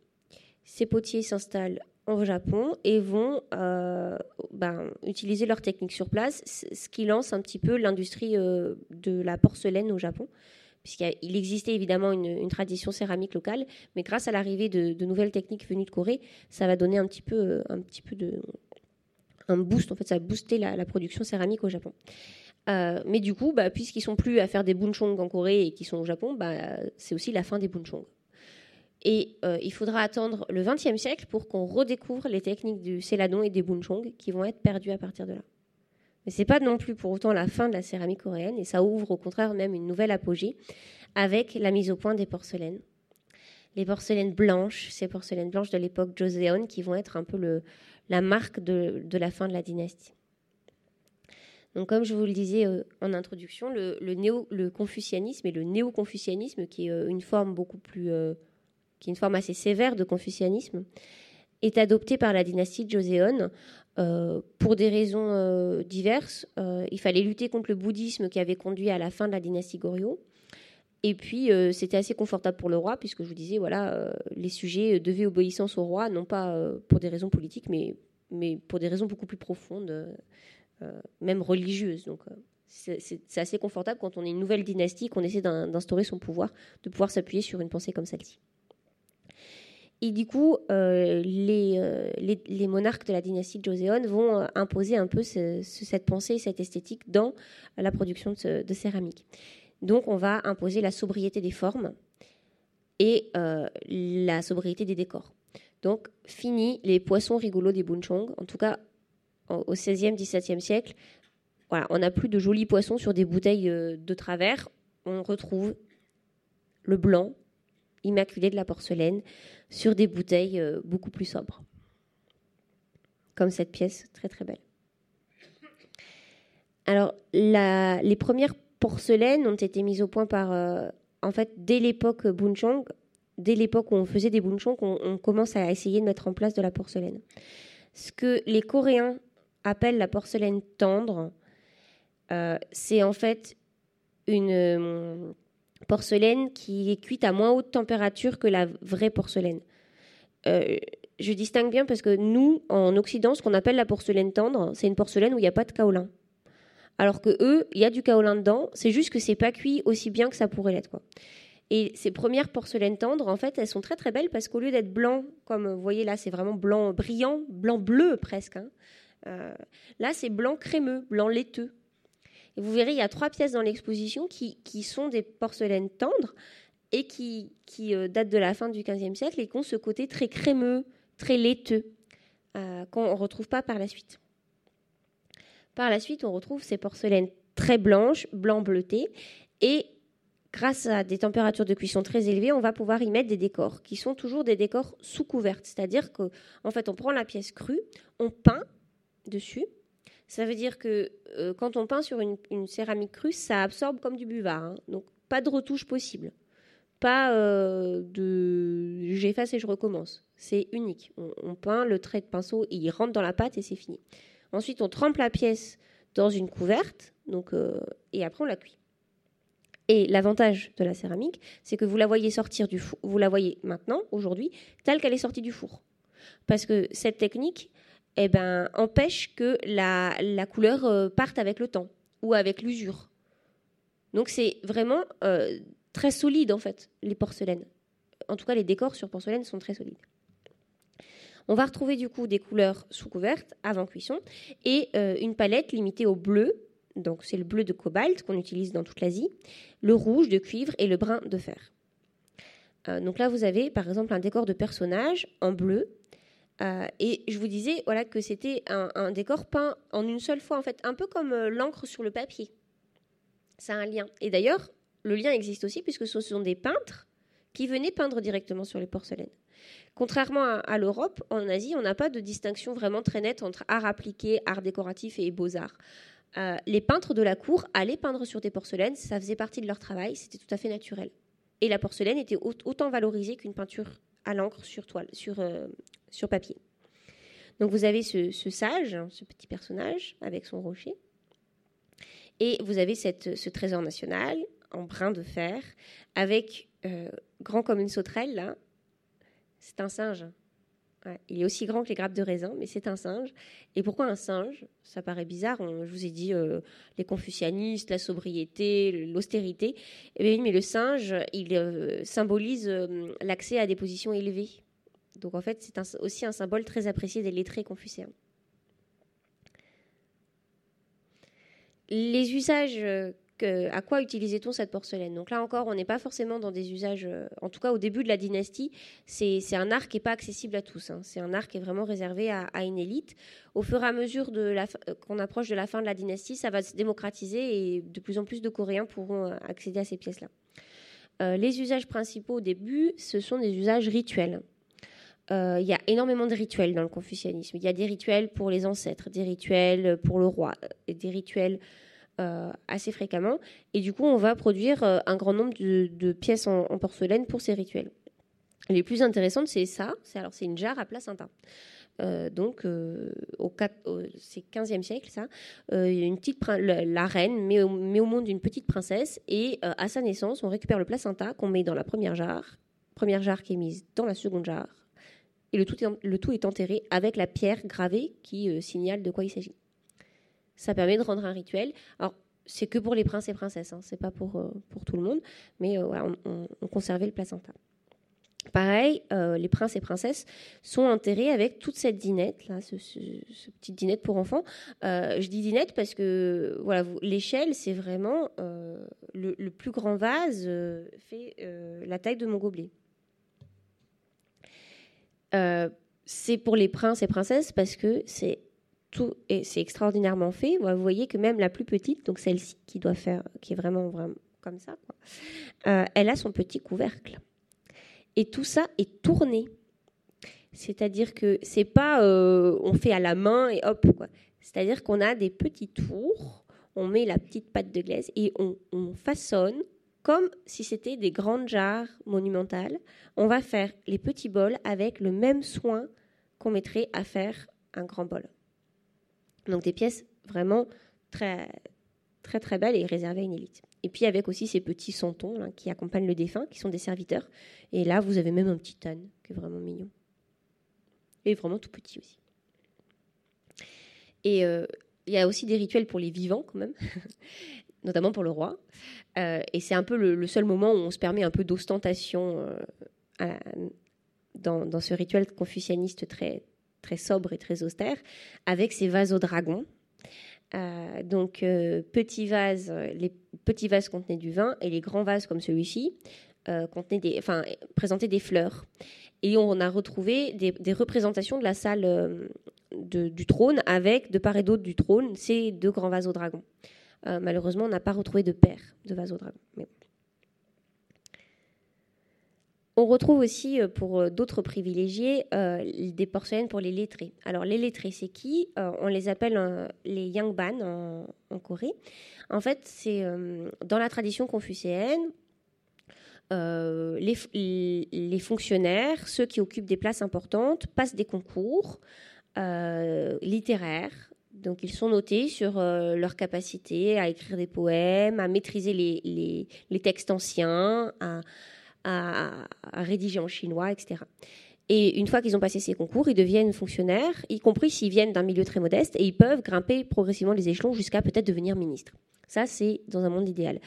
ces potiers s'installent au Japon et vont euh, ben, utiliser leur technique sur place, ce qui lance un petit peu l'industrie euh, de la porcelaine au Japon, puisqu'il existait évidemment une, tradition céramique locale, mais grâce à l'arrivée de, nouvelles techniques venues de Corée, ça va donner un petit peu, euh, un de un boost, en fait, ça va booster la, production céramique au Japon. mais du coup, bah, puisqu'ils sont plus à faire des bunchong en Corée et qu'ils sont au Japon, bah, c'est aussi la fin des bunchong. Et euh, il faudra attendre le XXe siècle pour qu'on redécouvre les techniques du céladon et des bunchong qui vont être perdues à partir de là. Mais ce n'est pas non plus pour autant la fin de la céramique coréenne, et ça ouvre au contraire même une nouvelle apogée avec la mise au point des porcelaines. Les porcelaines blanches, ces porcelaines blanches de l'époque Joseon, qui vont être un peu la marque de, la fin de la dynastie. Donc, comme je vous le disais euh, en introduction, le, confucianisme et le néo-confucianisme, qui est euh, une forme beaucoup plus qui est une forme assez sévère de confucianisme, est adopté par la dynastie Joseon euh, pour des raisons euh, diverses. Euh, il fallait lutter contre le bouddhisme qui avait conduit à la fin de la dynastie Goryeo. Et puis, c'était assez confortable pour le roi, puisque je vous disais, voilà, les sujets devaient obéissance au roi, non pas pour des raisons politiques, mais, mais pour des raisons beaucoup plus profondes, même religieuses. Donc, c'est assez confortable quand on est une nouvelle dynastie, qu'on essaie d'instaurer son pouvoir, de pouvoir s'appuyer sur une pensée comme celle-ci. Et du coup, euh, euh, les, les, monarques de la dynastie Joseon vont euh, imposer un peu cette pensée, cette esthétique dans la production de, céramique. Donc, on va imposer la sobriété des formes et la sobriété des décors. Donc, fini les poissons rigolos des bunchong. En tout cas, au XVIe, XVIIe siècle, voilà, on n'a plus de jolis poissons sur des bouteilles de travers. On retrouve le blanc, immaculé de la porcelaine sur des bouteilles euh, beaucoup plus sobres. Comme cette pièce, très très belle. Alors, les premières porcelaines ont été mises au point par, euh, en fait, dès l'époque Bunchong, dès l'époque où on faisait des Bunchong, on, commence à essayer de mettre en place de la porcelaine. Ce que les Coréens appellent la porcelaine tendre, euh, c'est en fait une, porcelaine qui est cuite à moins haute température que la vraie porcelaine. Euh, je distingue bien parce que nous, en Occident, ce qu'on appelle la porcelaine tendre, c'est une porcelaine où il n'y a pas de kaolin. Alors que eux, il y a du kaolin dedans, c'est juste que c'est pas cuit aussi bien que ça pourrait l'être. Et ces premières porcelaines tendres, en fait, elles sont très très belles parce qu'au lieu d'être blanc, comme vous voyez là, c'est vraiment blanc brillant, blanc bleu presque. Hein, euh, là, c'est blanc crémeux, blanc laiteux. Et vous verrez, il y a trois pièces dans l'exposition qui, sont des porcelaines tendres et qui, euh, datent de la fin du XVe siècle et qui ont ce côté très crémeux, très laiteux qu'on ne retrouve pas par la suite. Par la suite, on retrouve ces porcelaines très blanches, blanc bleuté, et grâce à des températures de cuisson très élevées, on va pouvoir y mettre des décors qui sont toujours des décors sous couverte. C'est-à-dire qu'en en fait, on prend la pièce crue, on peint dessus. Ça veut dire que euh, quand on peint sur une, céramique crue, ça absorbe comme du buvard. Hein. Donc, pas de retouche possible. Pas euh, de j'efface et je recommence. C'est unique. On, peint le trait de pinceau, il rentre dans la pâte et c'est fini. Ensuite, on trempe la pièce dans une couverte, donc, euh, et après on la cuit. Et l'avantage de la céramique, c'est que vous la voyez sortir du four, vous la voyez maintenant, aujourd'hui, telle qu'elle est sortie du four. Parce que cette technique eh ben, empêche que la, couleur euh, parte avec le temps ou avec l'usure. Donc c'est vraiment euh, très solide en fait, les porcelaines. En tout cas, les décors sur porcelaine sont très solides. On va retrouver du coup des couleurs sous couverte avant cuisson et euh, une palette limitée au bleu donc c'est le bleu de cobalt qu'on utilise dans toute l'Asie, le rouge de cuivre et le brun de fer. Donc là, vous avez par exemple un décor de personnage en bleu. Euh, et je vous disais voilà, que c'était un, décor peint en une seule fois, en fait, un peu comme euh, l'encre sur le papier. Ça a un lien. Et d'ailleurs, le lien existe aussi puisque ce sont des peintres qui venaient peindre directement sur les porcelaines. Contrairement à, l'Europe, en Asie, on n'a pas de distinction vraiment très nette entre art appliqué, art décoratif et beaux-arts. Euh, les peintres de la cour allaient peindre sur des porcelaines, ça faisait partie de leur travail, c'était tout à fait naturel. Et la porcelaine était autant valorisée qu'une peinture à l'encre sur toile, sur, sur papier. Donc vous avez ce, sage, hein, ce petit personnage avec son rocher, et vous avez cette, ce trésor national en brin de fer, avec euh, grand comme une sauterelle là. C'est un singe il est aussi grand que les grappes de raisin, mais c'est un singe. Et pourquoi un singe? Ça paraît bizarre. je vous ai dit euh, les confucianistes, la sobriété, l'austérité. Eh mais le singe, il euh, symbolise l'accès à des positions élevées. Donc en fait, c'est aussi un symbole très apprécié des lettrés confucéens. Les usages à quoi utilisait-on cette porcelaine? Donc là encore, on n'est pas forcément dans des usages, euh, en tout cas au début de la dynastie, c'est un art qui n'est pas accessible à tous. Hein. C'est un art qui est vraiment réservé à, une élite. Au fur et à mesure euh, qu'on approche de la fin de la dynastie, ça va se démocratiser et de plus en plus de Coréens pourront euh, accéder à ces pièces-là. les usages principaux au début, ce sont des usages rituels. Il y a énormément de rituels dans le confucianisme. Il y a des rituels pour les ancêtres, des rituels pour le roi, des rituels euh, assez fréquemment. Et du coup, on va produire euh, un grand nombre de, pièces en, porcelaine pour ces rituels. Les plus intéressantes, c'est ça. C'est alors c'est une jarre à placenta. Euh, donc, au, c'est 15e siècle, ça. une petite la, reine met au, met au monde une petite princesse et à sa naissance, on récupère le placenta qu'on met dans la première jarre, première jarre qui est mise dans la seconde jarre, et le tout est, le tout est enterré avec la pierre gravée qui signale de quoi il s'agit. Ça permet de rendre un rituel. Alors, c'est que pour les princes et princesses, hein, c'est pas pour, euh, pour tout le monde, mais euh, on, conservait le placenta. Pareil, euh, les princes et princesses sont enterrés avec toute cette dinette, là, ce, petite dinette pour enfants. je dis dinette parce que voilà, l'échelle, c'est vraiment le, plus grand vase fait la taille de mon gobelet. C'est pour les princes et princesses parce que c'est tout et c'est extraordinairement fait. Vous voyez que même la plus petite, donc celle-ci qui doit faire, qui est vraiment vraiment comme ça, euh, elle a son petit couvercle. Et tout ça est tourné. C'est-à-dire que c'est pas euh, on fait à la main et hop quoi. C'est-à-dire qu'on a des petits tours, on met la petite pâte de glaise et on, on façonne comme si c'était des grandes jarres monumentales. On va faire les petits bols avec le même soin qu'on mettrait à faire un grand bol. Donc des pièces vraiment très très belles et réservées à une élite. Et puis avec aussi ces petits santons qui accompagnent le défunt, qui sont des serviteurs. Et là, vous avez même un petit âne qui est vraiment mignon. Et vraiment tout petit aussi. Et euh, il y a aussi des rituels pour les vivants quand même, notamment pour le roi. Euh, et c'est un peu le, seul moment où on se permet un peu d'ostentation euh, dans, ce rituel confucianiste très, très sobre et très austère, avec ses vases aux dragons. Euh, donc, petits vases, les petits vases contenaient du vin et les grands vases comme celui-ci contenait des, enfin, présentait des fleurs. Et on a retrouvé des, représentations de la salle du trône avec, de part et d'autre du trône, ces deux grands vasodragons. Malheureusement, on n'a pas retrouvé de paire de vasodragons. Mais On retrouve aussi euh, pour euh, d'autres privilégiés euh, des porcelaines pour les lettrés. Alors les lettrés, c'est qui? On les appelle les yangban en, Corée. En fait, c'est dans la tradition confucéenne, les, fonctionnaires, ceux qui occupent des places importantes, passent des concours littéraires. Donc ils sont notés sur leur capacité à écrire des poèmes, à maîtriser les, les, textes anciens, à à, rédiger en chinois, etc. Et une fois qu'ils ont passé ces concours, ils deviennent fonctionnaires, y compris s'ils viennent d'un milieu très modeste, et ils peuvent grimper progressivement les échelons jusqu'à peut-être devenir ministre. Ça, c'est dans un monde idéal.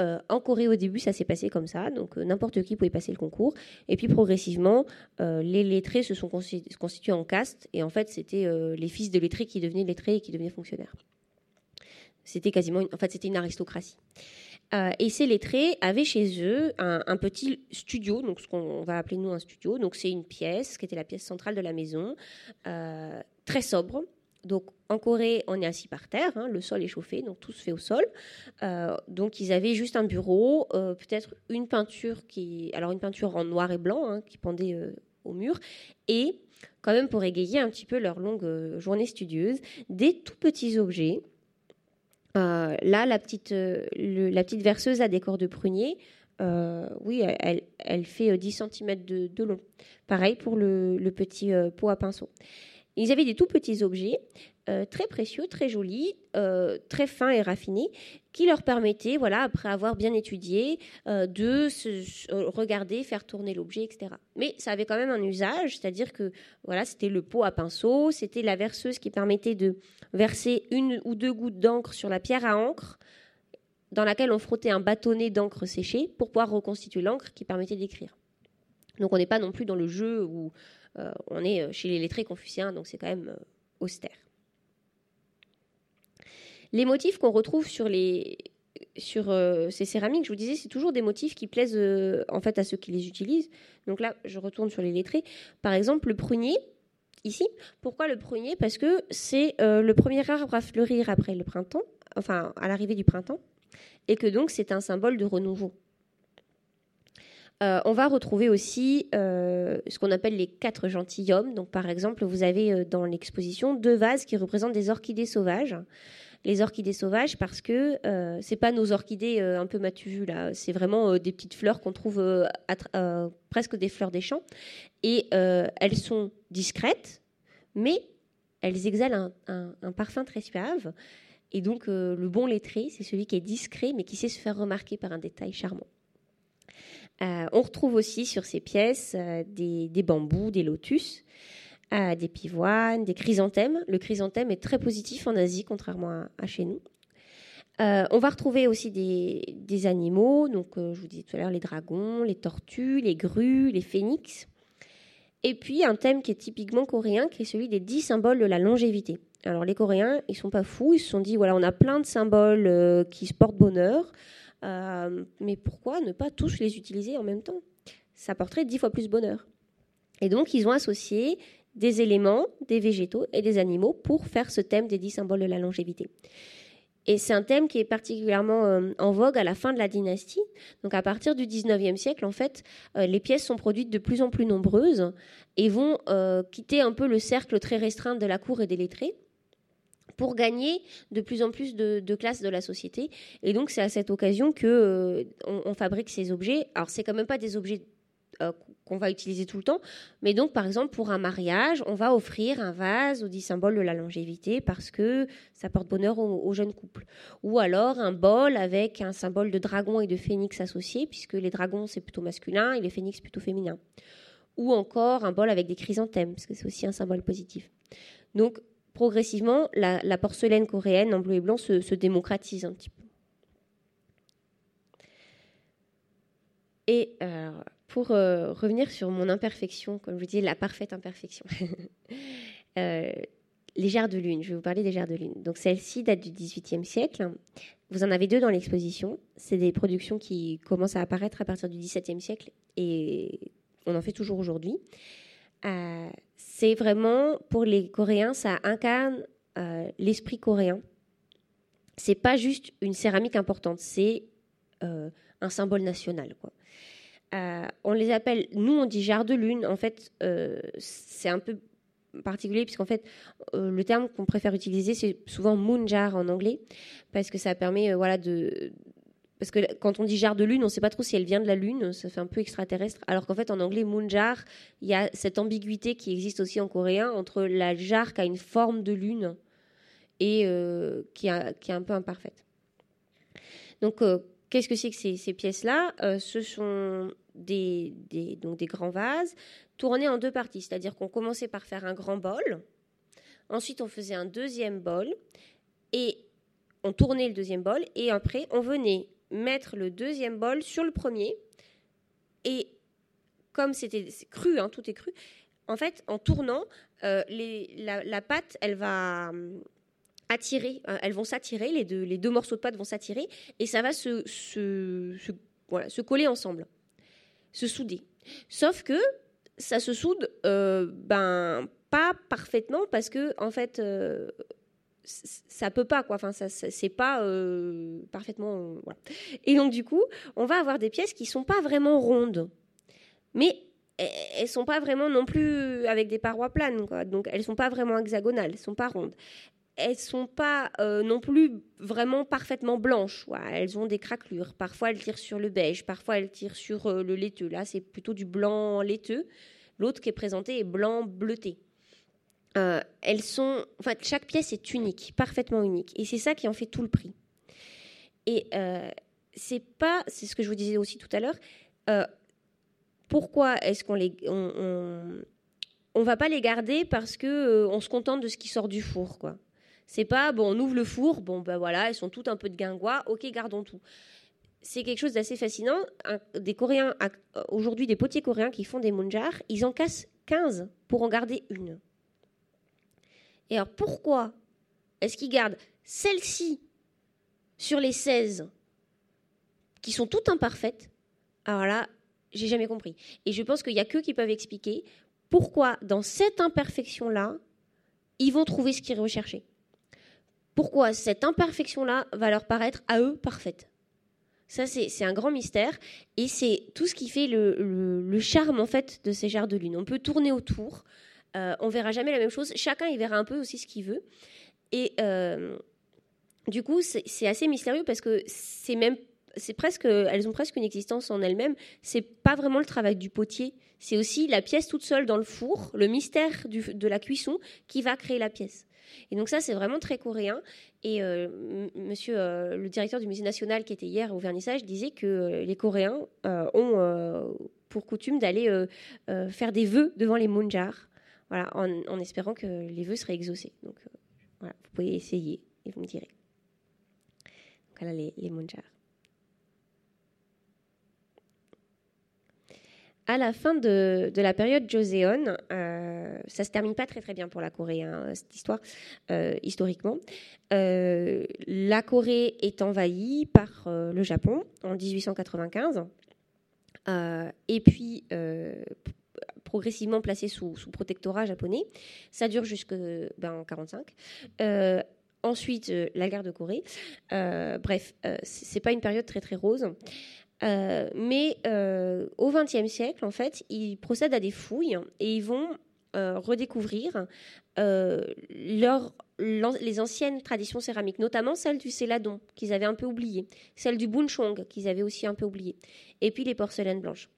Euh, en Corée, au début, ça s'est passé comme ça, donc euh, n'importe qui pouvait passer le concours. Et puis progressivement, euh, les lettrés se sont constitués en caste, et en fait, c'était les fils de lettrés qui devenaient lettrés et qui devenaient fonctionnaires. C'était quasiment, en fait, une aristocratie. Et ces lettrés avaient chez eux un, petit studio, donc ce qu'on va appeler nous un studio. Donc c'est une pièce qui était la pièce centrale de la maison, très sobre. Donc en Corée, on est assis par terre, hein, le sol est chauffé, donc tout se fait au sol. Euh, donc ils avaient juste un bureau, peut-être une peinture qui, alors une peinture en noir et blanc hein, qui pendait au mur, et quand même pour égayer un petit peu leur longue journée studieuse, des tout petits objets euh, là, la petite, euh, la petite verseuse à décor de prunier, euh, oui, elle, elle, fait 10 cm de, long. Pareil pour le petit pot à pinceau. Ils avaient des tout petits objets, très précieux, très jolis, très fins et raffinés, qui leur permettaient, voilà, après avoir bien étudié, de se, regarder, faire tourner l'objet, etc. Mais ça avait quand même un usage, c'est-à-dire que voilà, c'était le pot à pinceau, c'était la verseuse qui permettait de verser une ou deux gouttes d'encre sur la pierre à encre dans laquelle on frottait un bâtonnet d'encre séchée pour pouvoir reconstituer l'encre qui permettait d'écrire. Donc on n'est pas non plus dans le jeu où euh, on est chez les lettrés confuciens, donc c'est quand même euh, austère. Les motifs qu'on retrouve sur, euh, ces céramiques, je vous disais, c'est toujours des motifs qui plaisent en fait à ceux qui les utilisent. Donc là, je retourne sur les lettrés. Par exemple, le prunier, ici. Pourquoi le prunier? Parce que c'est euh, le premier arbre à fleurir après le printemps, enfin à l'arrivée du printemps, et que donc c'est un symbole de renouveau. Euh, on va retrouver aussi euh, ce qu'on appelle les quatre gentilshommes. Donc, par exemple, vous avez dans l'exposition deux vases qui représentent des orchidées sauvages. Les orchidées sauvages, parce que euh, c'est pas nos orchidées un peu matu là, c'est vraiment des petites fleurs qu'on trouve presque des fleurs des champs, et elles sont discrètes, mais elles exhalent un, parfum très suave. Et donc, euh, le bon lettré, c'est celui qui est discret, mais qui sait se faire remarquer par un détail charmant. Euh, on retrouve aussi sur ces pièces euh, des, bambous, des lotus, des pivoines, des chrysanthèmes. Le chrysanthème est très positif en Asie, contrairement à, chez nous. on va retrouver aussi des, animaux, donc je vous disais tout à l'heure les dragons, les tortues, les grues, les phénix. Et puis un thème qui est typiquement coréen, qui est celui des dix symboles de la longévité. Alors les Coréens, ils sont pas fous, ils se sont dit voilà, on a plein de symboles euh, qui se portent bonheur, euh, mais pourquoi ne pas tous les utiliser en même temps? Ça porterait dix fois plus bonheur. Et donc ils ont associé des éléments, des végétaux et des animaux pour faire ce thème des dix symboles de la longévité. Et c'est un thème qui est particulièrement euh, en vogue à la fin de la dynastie. Donc à partir du 19e siècle, en fait, euh, les pièces sont produites de plus en plus nombreuses et vont quitter un peu le cercle très restreint de la cour et des lettrés pour gagner de plus en plus de, classes de la société. Et donc c'est à cette occasion que on, fabrique ces objets. Alors c'est quand même pas des objets euh, qu'on va utiliser tout le temps. Mais donc, par exemple, pour un mariage, on va offrir un vase au dit symbole de la longévité parce que ça porte bonheur aux, jeunes couples. Ou alors un bol avec un symbole de dragon et de phénix associé, puisque les dragons, c'est plutôt masculin et les phénix, plutôt féminin. Ou encore un bol avec des chrysanthèmes, parce que c'est aussi un symbole positif. Donc, progressivement, la, porcelaine coréenne en bleu et blanc se, se démocratise un petit peu. Et euh, pour euh, revenir sur mon imperfection, comme je vous disais, la parfaite imperfection, euh, les jarres de lune, je vais vous parler des jarres de lune. Donc celle-ci date du XVIIIe siècle. vous en avez deux dans l'exposition. C'est des productions qui commencent à apparaître à partir du XVIIe siècle et on en fait toujours aujourd'hui. Euh, c'est vraiment, pour les Coréens, ça incarne euh, l'esprit coréen. C'est pas juste une céramique importante, c'est euh, un symbole national. Quoi. on les appelle, nous on dit jarre de lune, en fait c'est un peu particulier puisqu'en fait le terme qu'on préfère utiliser c'est souvent moon jar en anglais parce que ça permet voilà de parce que quand on dit jarre de lune, on ne sait pas trop si elle vient de la lune, ça fait un peu extraterrestre. Alors qu'en fait, en anglais, moonjar, il y a cette ambiguïté qui existe aussi en coréen entre la jarre qui a une forme de lune et euh, qui, est un peu imparfaite. Donc, euh, qu'est-ce que c'est que ces, pièces-là? Euh, Ce sont des, donc des grands vases tournés en deux parties, c'est-à-dire qu'on commençait par faire un grand bol, ensuite on faisait un deuxième bol, et on tournait le deuxième bol, et après on venait mettre le deuxième bol sur le premier. Et comme c'était cru, hein, tout est cru, en fait, en tournant, euh, la, pâte, elle va euh, attirer, euh, elles vont s'attirer, les deux, les deux morceaux de pâte vont s'attirer, et ça va se, voilà, se coller ensemble, se souder. Sauf que ça se soude, ben, pas parfaitement, parce que, en fait, ça peut pas quoi. Enfin ça, c'est pas euh, parfaitement euh, et donc du coup on va avoir des pièces qui sont pas vraiment rondes. Mais elles sont pas vraiment non plus avec des parois planes donc elles sont pas vraiment hexagonales elles sont pas rondes. Elles sont pas euh, non plus vraiment parfaitement blanches elles ont des craquelures. Parfois elles tirent sur le beige. Parfois elles tirent sur le laiteux. Là c'est plutôt du blanc laiteux. L'autre qui est présenté est blanc bleuté euh, elles sont, enfin, chaque pièce est unique, parfaitement unique, et c'est ça qui en fait tout le prix. Et euh, c'est pas, c'est ce que je vous disais aussi tout à l'heure. Euh, pourquoi est-ce qu'on les, on, va pas les garder parce que on se contente de ce qui sort du four, quoi. C'est pas bon, on ouvre le four, bon ben voilà, elles sont toutes un peu de guingois, ok, gardons tout. C'est quelque chose d'assez fascinant. des Coréens, aujourd'hui, des potiers coréens qui font des munjars, ils en cassent 15 pour en garder une. Alors pourquoi est-ce qu'ils gardent celle-ci sur les 16 qui sont toutes imparfaites? Alors là, j'ai jamais compris. Et je pense qu'il n'y a qu'eux qui peuvent expliquer pourquoi dans cette imperfection-là, ils vont trouver ce qu'ils recherchaient. Pourquoi cette imperfection-là va leur paraître à eux parfaite? Ça, c'est un grand mystère et c'est tout ce qui fait le, charme en fait de ces jarres de lune. On peut tourner autour, euh, on verra jamais la même chose. Chacun il verra un peu aussi ce qu'il veut. Et euh, du coup, c'est assez mystérieux parce que c'est même, c'est presque, elles ont presque une existence en elles-mêmes. C'est pas vraiment le travail du potier. C'est aussi la pièce toute seule dans le four, le mystère de la cuisson qui va créer la pièce. Et donc ça, c'est vraiment très coréen. Et euh, monsieur le directeur du musée national qui était hier au vernissage disait que les Coréens ont pour coutume d'aller faire des vœux devant les munjars voilà, en, espérant que les vœux seraient exaucés. Donc euh, voilà, vous pouvez essayer et vous me direz. Donc voilà les, les À la fin de, de la période Joseon, euh, ça se termine pas très très bien pour la Corée, hein, cette histoire, euh, historiquement. Euh, la Corée est envahie par le Japon en 1895. et puis, progressivement placé sous, protectorat japonais. Ça dure jusqu'en ben, 45. Euh, ensuite, euh, la guerre de Corée. Euh, bref, c'est pas une période très très rose. mais au XXe siècle, en fait, ils procèdent à des fouilles et ils vont redécouvrir leur, les anciennes traditions céramiques, notamment celle du céladon qu'ils avaient un peu oublié, celle du bunchong qu'ils avaient aussi un peu oublié, et puis les porcelaines blanches.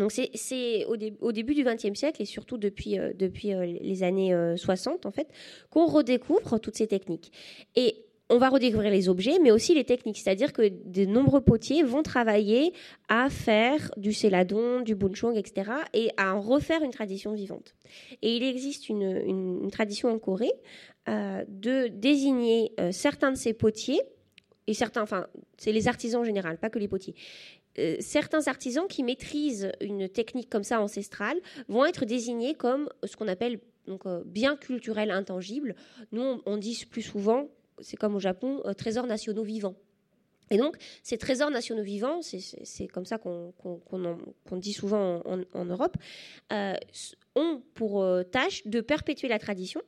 Donc c'est au, début du XXe siècle et surtout depuis, euh, depuis euh, les années 60 euh, en fait qu'on redécouvre toutes ces techniques. Et on va redécouvrir les objets, mais aussi les techniques. C'est-à-dire que de nombreux potiers vont travailler à faire du céladon, du bunchong, etc., et à en refaire une tradition vivante. Et il existe une, une, tradition en Corée de désigner certains de ces potiers et certains, enfin, c'est les artisans en général, pas que les potiers, euh, certains artisans qui maîtrisent une technique comme ça ancestrale vont être désignés comme ce qu'on appelle donc, euh, biens culturels intangibles. Nous, on, dit plus souvent, c'est comme au Japon, euh, trésors nationaux vivants. Et donc, ces trésors nationaux vivants, c'est comme ça qu'on dit souvent en, Europe, ont pour tâche de perpétuer la tradition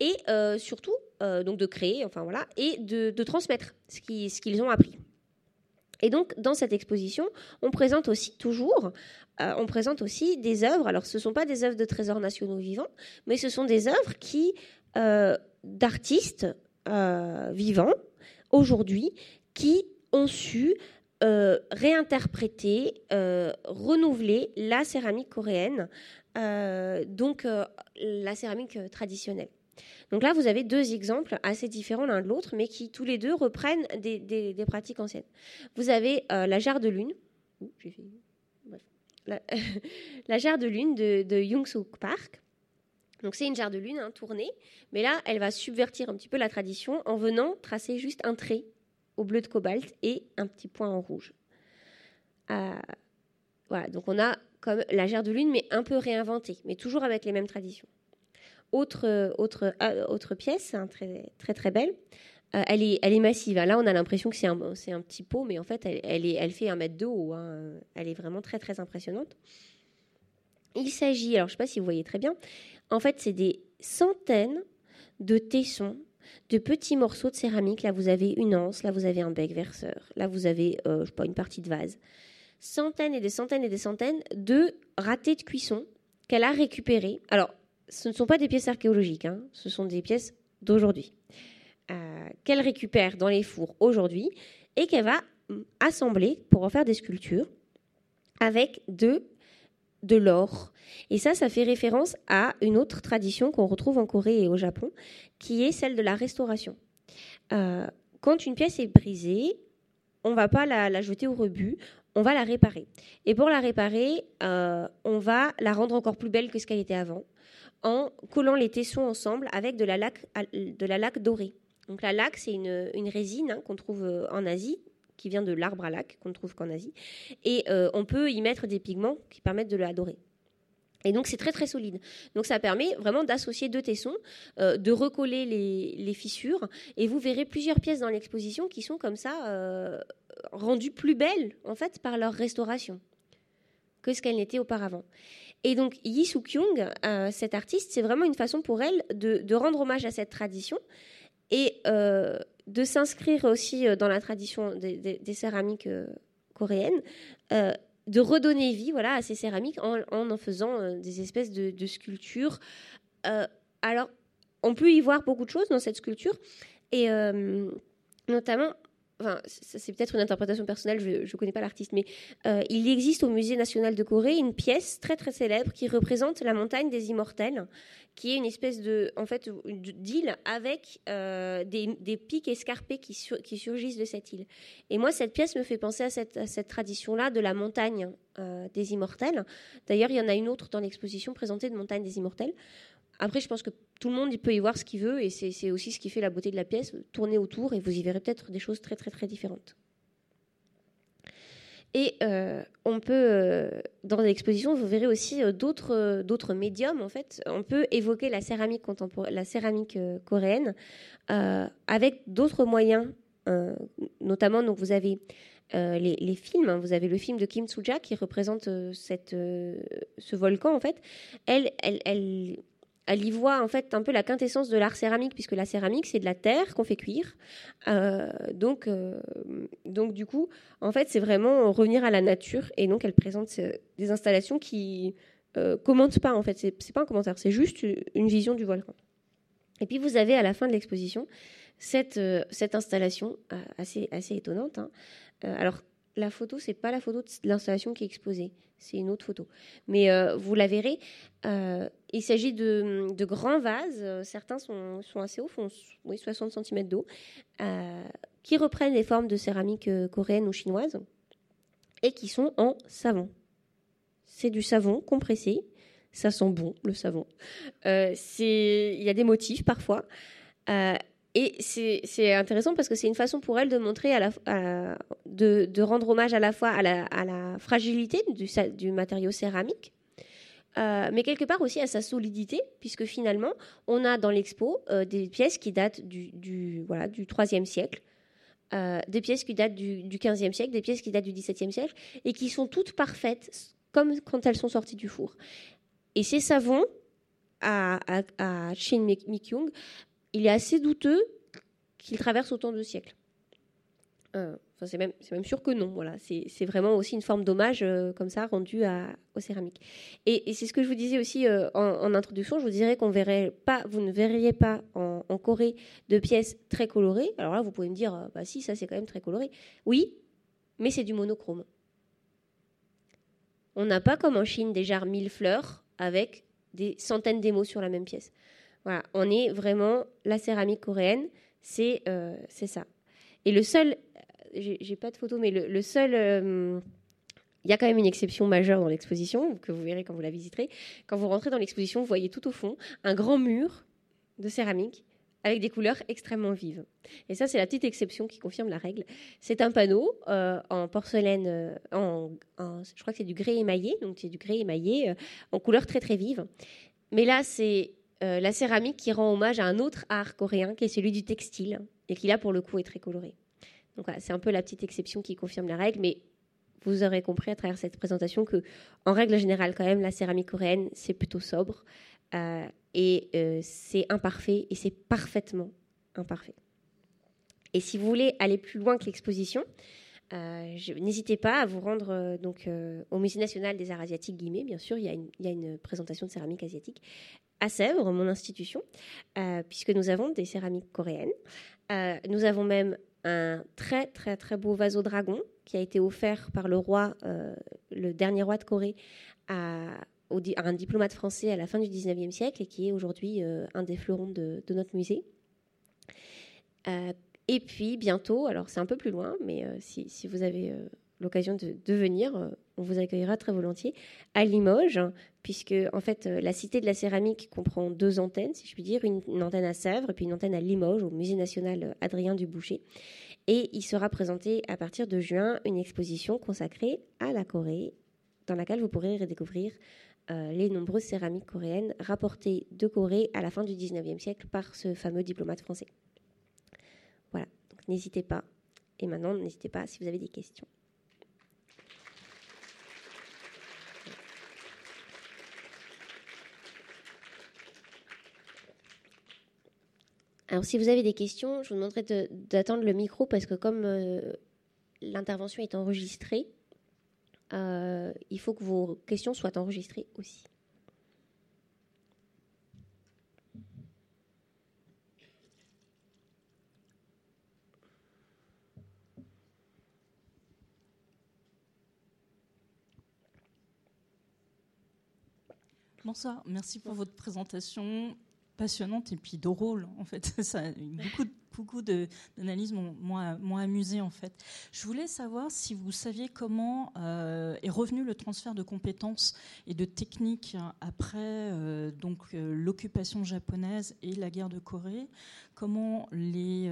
et surtout donc de créer, enfin voilà, et de, transmettre ce qu'ils ont appris. Et donc, dans cette exposition, on présente aussi toujours, on présente aussi des œuvres. Alors, ce ne sont pas des œuvres de trésors nationaux vivants, mais ce sont des œuvres qui d'artistes vivants aujourd'hui qui ont su euh, réinterpréter, euh, renouveler la céramique coréenne, euh, donc la céramique traditionnelle. Donc là, vous avez deux exemples assez différents l'un de l'autre, mais qui tous les deux reprennent des, pratiques anciennes. Vous avez la jarre de lune. La, jarre de lune de, Park. Donc c'est une jarre de lune hein, tournée, mais là, elle va subvertir un petit peu la tradition en venant tracer juste un trait au bleu de cobalt et un petit point en rouge. Euh, voilà, donc on a comme la gère de lune, mais un peu réinventée, mais toujours avec les mêmes traditions. Euh, autre pièce, hein, très, très très belle, euh, elle, est, massive. Là, on a l'impression que c'est un, petit pot, mais en fait, elle fait un mètre de haut. Hein. Elle est vraiment très très impressionnante. Il s'agit, alors je ne sais pas si vous voyez très bien, en fait, c'est des centaines de tessons de petits morceaux de céramique. Là, vous avez une anse, là, vous avez un bec verseur, là, vous avez, euh, je sais pas, une partie de vase. Centaines et des centaines et des centaines de ratés de cuisson qu'elle a récupérés. Alors, ce ne sont pas des pièces archéologiques, hein, ce sont des pièces d'aujourd'hui, euh, qu'elle récupère dans les fours aujourd'hui et qu'elle va assembler pour en faire des sculptures avec de de l'or. Et ça, ça fait référence à une autre tradition qu'on retrouve en Corée et au Japon, qui est celle de la restauration. Euh, quand une pièce est brisée, on va pas la, jeter au rebut, on va la réparer. Et pour la réparer, euh, on va la rendre encore plus belle que ce qu'elle était avant, en collant les tessons ensemble avec de la laque, de la dorée. Donc la laque, c'est une, résine hein, qu'on trouve euh, en Asie, qui vient de l'arbre à laque, qu'on ne trouve qu'en Asie. Et euh, on peut y mettre des pigments qui permettent de l'adorer. Et donc c'est très très solide. Donc ça permet vraiment d'associer deux tessons, euh, de recoller les, fissures, et vous verrez plusieurs pièces dans l'exposition qui sont comme ça rendues plus belles en fait par leur restauration que ce qu'elles n'étaient auparavant. Et donc Yi Suk Kyung, cette artiste, c'est vraiment une façon pour elle de, de, rendre hommage à cette tradition et de s'inscrire aussi euh, dans la tradition des, céramiques euh, coréennes, euh, de redonner vie voilà, à ces céramiques en en, faisant des espèces de, sculptures. alors, on peut y voir beaucoup de choses dans cette sculpture, et notamment enfin, c'est peut-être une interprétation personnelle, je ne connais pas l'artiste, mais euh, il existe au Musée national de Corée une pièce très très célèbre qui représente la montagne des immortels, qui est une espèce de, en fait, d'île avec euh, des, pics escarpés qui, qui, surgissent de cette île. Et moi, cette pièce me fait penser à cette, cette tradition-là de la montagne euh, des immortels. D'ailleurs, il y en a une autre dans l'exposition présentée de montagne des immortels. Après, je pense que tout le monde peut y voir ce qu'il veut et c'est aussi ce qui fait la beauté de la pièce. Tournez autour et vous y verrez peut-être des choses très très très différentes. Et euh, on peut, euh, dans l'exposition, vous verrez aussi euh, d'autres médiums. En fait, on peut évoquer la céramique contemporaine, la céramique coréenne, avec d'autres moyens. notamment, donc vous avez les, films. Hein. vous avez le film de Kim Suja qui représente ce volcan. En fait, elle, elle, elle elle y voit en fait un peu la quintessence de l'art céramique, puisque la céramique, c'est de la terre qu'on fait cuire. Euh, donc, euh, donc, du coup, en fait, c'est vraiment revenir à la nature. Et donc, elle présente des installations qui euh, commentent pas, en fait. C'est pas un commentaire, c'est juste une vision du volcan. Et puis, vous avez à la fin de l'exposition cette, cette installation assez, assez étonnante. Hein. alors, la photo, c'est pas la photo de l'installation qui est exposée, c'est une autre photo. Mais euh, vous la verrez, euh, il s'agit de, grands vases, euh, certains sont, assez hauts, font oui, 60 cm d'eau, qui reprennent les formes de céramique coréenne ou chinoise et qui sont en savon. C'est du savon compressé, ça sent bon le savon. Il y a des motifs parfois. Et c'est intéressant parce que c'est une façon pour elle de montrer, à la, de, rendre hommage à la fois à la, fragilité du, matériau céramique, euh, mais quelque part aussi à sa solidité, puisque finalement, on a dans l'expo euh, des pièces qui datent du, du, voilà, du 3 siècle, des pièces qui datent du, du 15e siècle, des pièces qui datent du 17e siècle, et qui sont toutes parfaites, comme quand elles sont sorties du four. Et ces savons, à, à, à Shin Mikyung, il est assez douteux qu'il traverse autant de siècles. Euh, c'est même, sûr que non. Voilà, c'est vraiment aussi une forme d'hommage euh, comme ça rendu aux céramiques. Et, c'est ce que je vous disais aussi euh, en, introduction. Je vous dirais qu'on verrait pas, vous ne verriez pas en, Corée de pièces très colorées. Alors là, vous pouvez me dire, bah si, ça c'est quand même très coloré. Oui, mais c'est du monochrome. On n'a pas comme en Chine des jarres mille fleurs avec des centaines d'émaux sur la même pièce. On est vraiment la céramique coréenne, c'est c'est ça. Et le seul j'ai pas de photo, mais le, seul. Euh, il y a quand même une exception majeure dans l'exposition, que vous verrez quand vous la visiterez. Quand vous rentrez dans l'exposition, vous voyez tout au fond un grand mur de céramique avec des couleurs extrêmement vives. Et ça, c'est la petite exception qui confirme la règle. C'est un panneau euh, en porcelaine, euh, en, je crois que c'est du grès émaillé, donc c'est du grès émaillé en couleurs très très vives. Mais là, c'est la céramique qui rend hommage à un autre art coréen, qui est celui du textile, et qui là, pour le coup, est très coloré. Donc c'est un peu la petite exception qui confirme la règle, mais vous aurez compris à travers cette présentation que, en règle générale, quand même, la céramique coréenne, c'est plutôt sobre euh, et euh, c'est imparfait et c'est parfaitement imparfait. Et si vous voulez aller plus loin que l'exposition, euh, n'hésitez pas à vous rendre donc au Musée national des arts asiatiques Guillemets. Bien sûr, il y, a une, présentation de céramique asiatique à Sèvres, mon institution, puisque nous avons des céramiques coréennes. nous avons même un très très très beau vaso-dragon qui a été offert par le roi, euh, le dernier roi de Corée, à, un diplomate français à la fin du 19e siècle et qui est aujourd'hui euh, un des fleurons de, notre musée. Euh, et puis bientôt, alors c'est un peu plus loin, mais si, si, vous avez l'occasion de, venir, on vous accueillera très volontiers à Limoges, puisque en fait la Cité de la Céramique comprend deux antennes, si je puis dire, une, antenne à Sèvres et puis une antenne à Limoges, au Musée national Adrien du Boucher. Et il sera présenté à partir de juin une exposition consacrée à la Corée, dans laquelle vous pourrez redécouvrir euh, les nombreuses céramiques coréennes rapportées de Corée à la fin du 19e siècle par ce fameux diplomate français. N'hésitez pas. Et maintenant, n'hésitez pas si vous avez des questions. Alors, si vous avez des questions, je vous demanderai d'attendre le micro parce que comme euh, l'intervention est enregistrée, euh, il faut que vos questions soient enregistrées aussi. Bonsoir, merci pour votre présentation passionnante et puis drôle en fait. Ça beaucoup beaucoup d'analyses m'ont amusé en fait. Je voulais savoir si vous saviez comment euh, est revenu le transfert de compétences et de techniques après euh, euh, l'occupation japonaise et la guerre de Corée. Comment les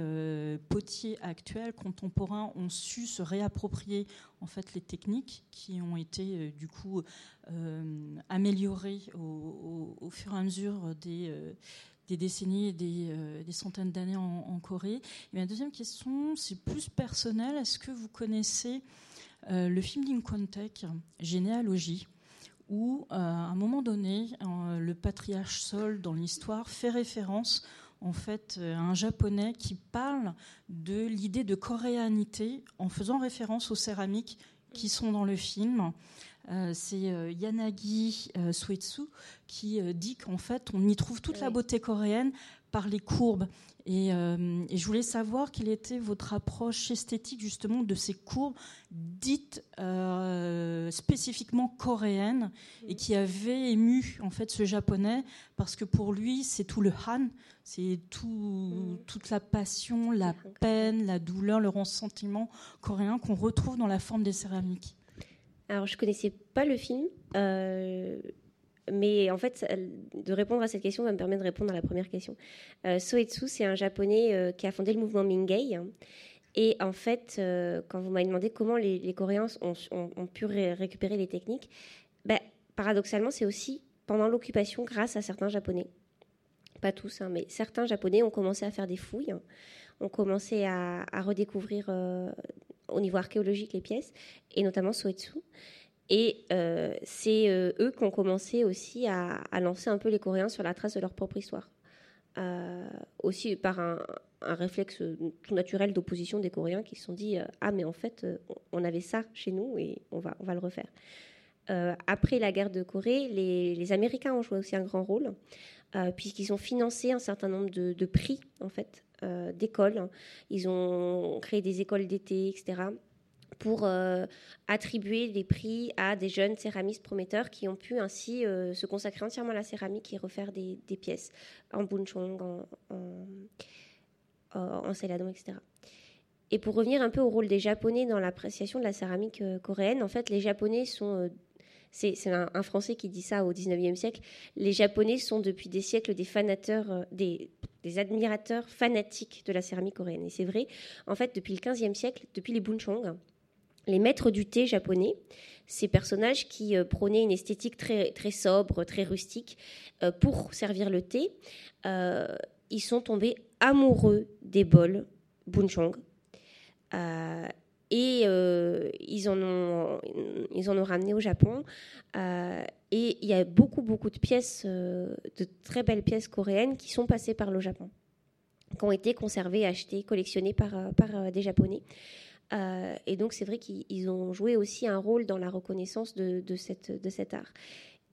potiers actuels, contemporains, ont su se réapproprier en fait les techniques qui ont été du coup améliorées au, fur et à mesure des des décennies et des, euh, centaines d'années en, Corée. Et ma deuxième question, c'est plus personnel. Est-ce que vous connaissez euh, le film d'Incontech, Généalogie, où, euh, à un moment donné, le patriarche Sol, dans l'histoire, fait référence en fait à un japonais qui parle de l'idée de coréanité en faisant référence aux céramiques qui sont dans le film. Euh, c'est euh, Yanagi euh, Suetsu qui dit qu'en fait, on y trouve toute la beauté coréenne par les courbes. Et, je voulais savoir quelle était votre approche esthétique justement de ces courbes dites spécifiquement coréennes et qui avaient ému en fait ce japonais parce que pour lui c'est tout le han, c'est tout, mm. toute la passion, la peine, la douleur, le ressentiment coréen qu'on retrouve dans la forme des céramiques. Alors, je connaissais pas le film, euh, mais en fait, de répondre à cette question va me permettre de répondre à la première question. Euh, Soetsu, c'est un japonais euh, qui a fondé le mouvement Mingei. et en fait, euh, quand vous m'avez demandé comment les, Coréens ont, pu récupérer les techniques, ben, paradoxalement, c'est aussi pendant l'occupation grâce à certains Japonais. pas tous, hein, mais certains Japonais ont commencé à faire des fouilles, ont commencé à, redécouvrir au niveau archéologique les pièces, et notamment Soetsu. Et c'est eux qui ont commencé aussi à, lancer un peu les Coréens sur la trace de leur propre histoire. aussi par un, un réflexe tout naturel d'opposition des Coréens qui se sont dit Ah, mais en fait, on avait ça chez nous et on va, on va le refaire. Euh, après la guerre de Corée, les, Américains ont joué aussi un grand rôle, euh, puisqu'ils ont financé un certain nombre de, prix, en fait, euh, d'écoles. Ils ont créé des écoles d'été, etc., pour attribuer des prix à des jeunes céramistes prometteurs qui ont pu ainsi se consacrer entièrement à la céramique et refaire des, pièces en bunchong, en, en, céladon, etc. Et pour revenir un peu au rôle des Japonais dans l'appréciation de la céramique coréenne, en fait, les Japonais sont c'est un, Français qui dit ça au 19e siècle. Les Japonais sont depuis des siècles des fanateurs, euh, des, admirateurs fanatiques de la céramique coréenne. Et c'est vrai, en fait, depuis le 15e siècle, depuis les Bunchong, les maîtres du thé japonais, ces personnages qui euh, prônaient une esthétique très, très sobre, très rustique, euh, pour servir le thé, ils sont tombés amoureux des bols Bunchong et euh, ils, en ont, ils ramené au Japon. Euh, et il y a beaucoup, beaucoup de pièces, euh, de très belles pièces coréennes qui sont passées par le Japon, qui ont été conservées, achetées, collectionnées par, des Japonais. et donc, c'est vrai qu'ils ont joué aussi un rôle dans la reconnaissance de cet art.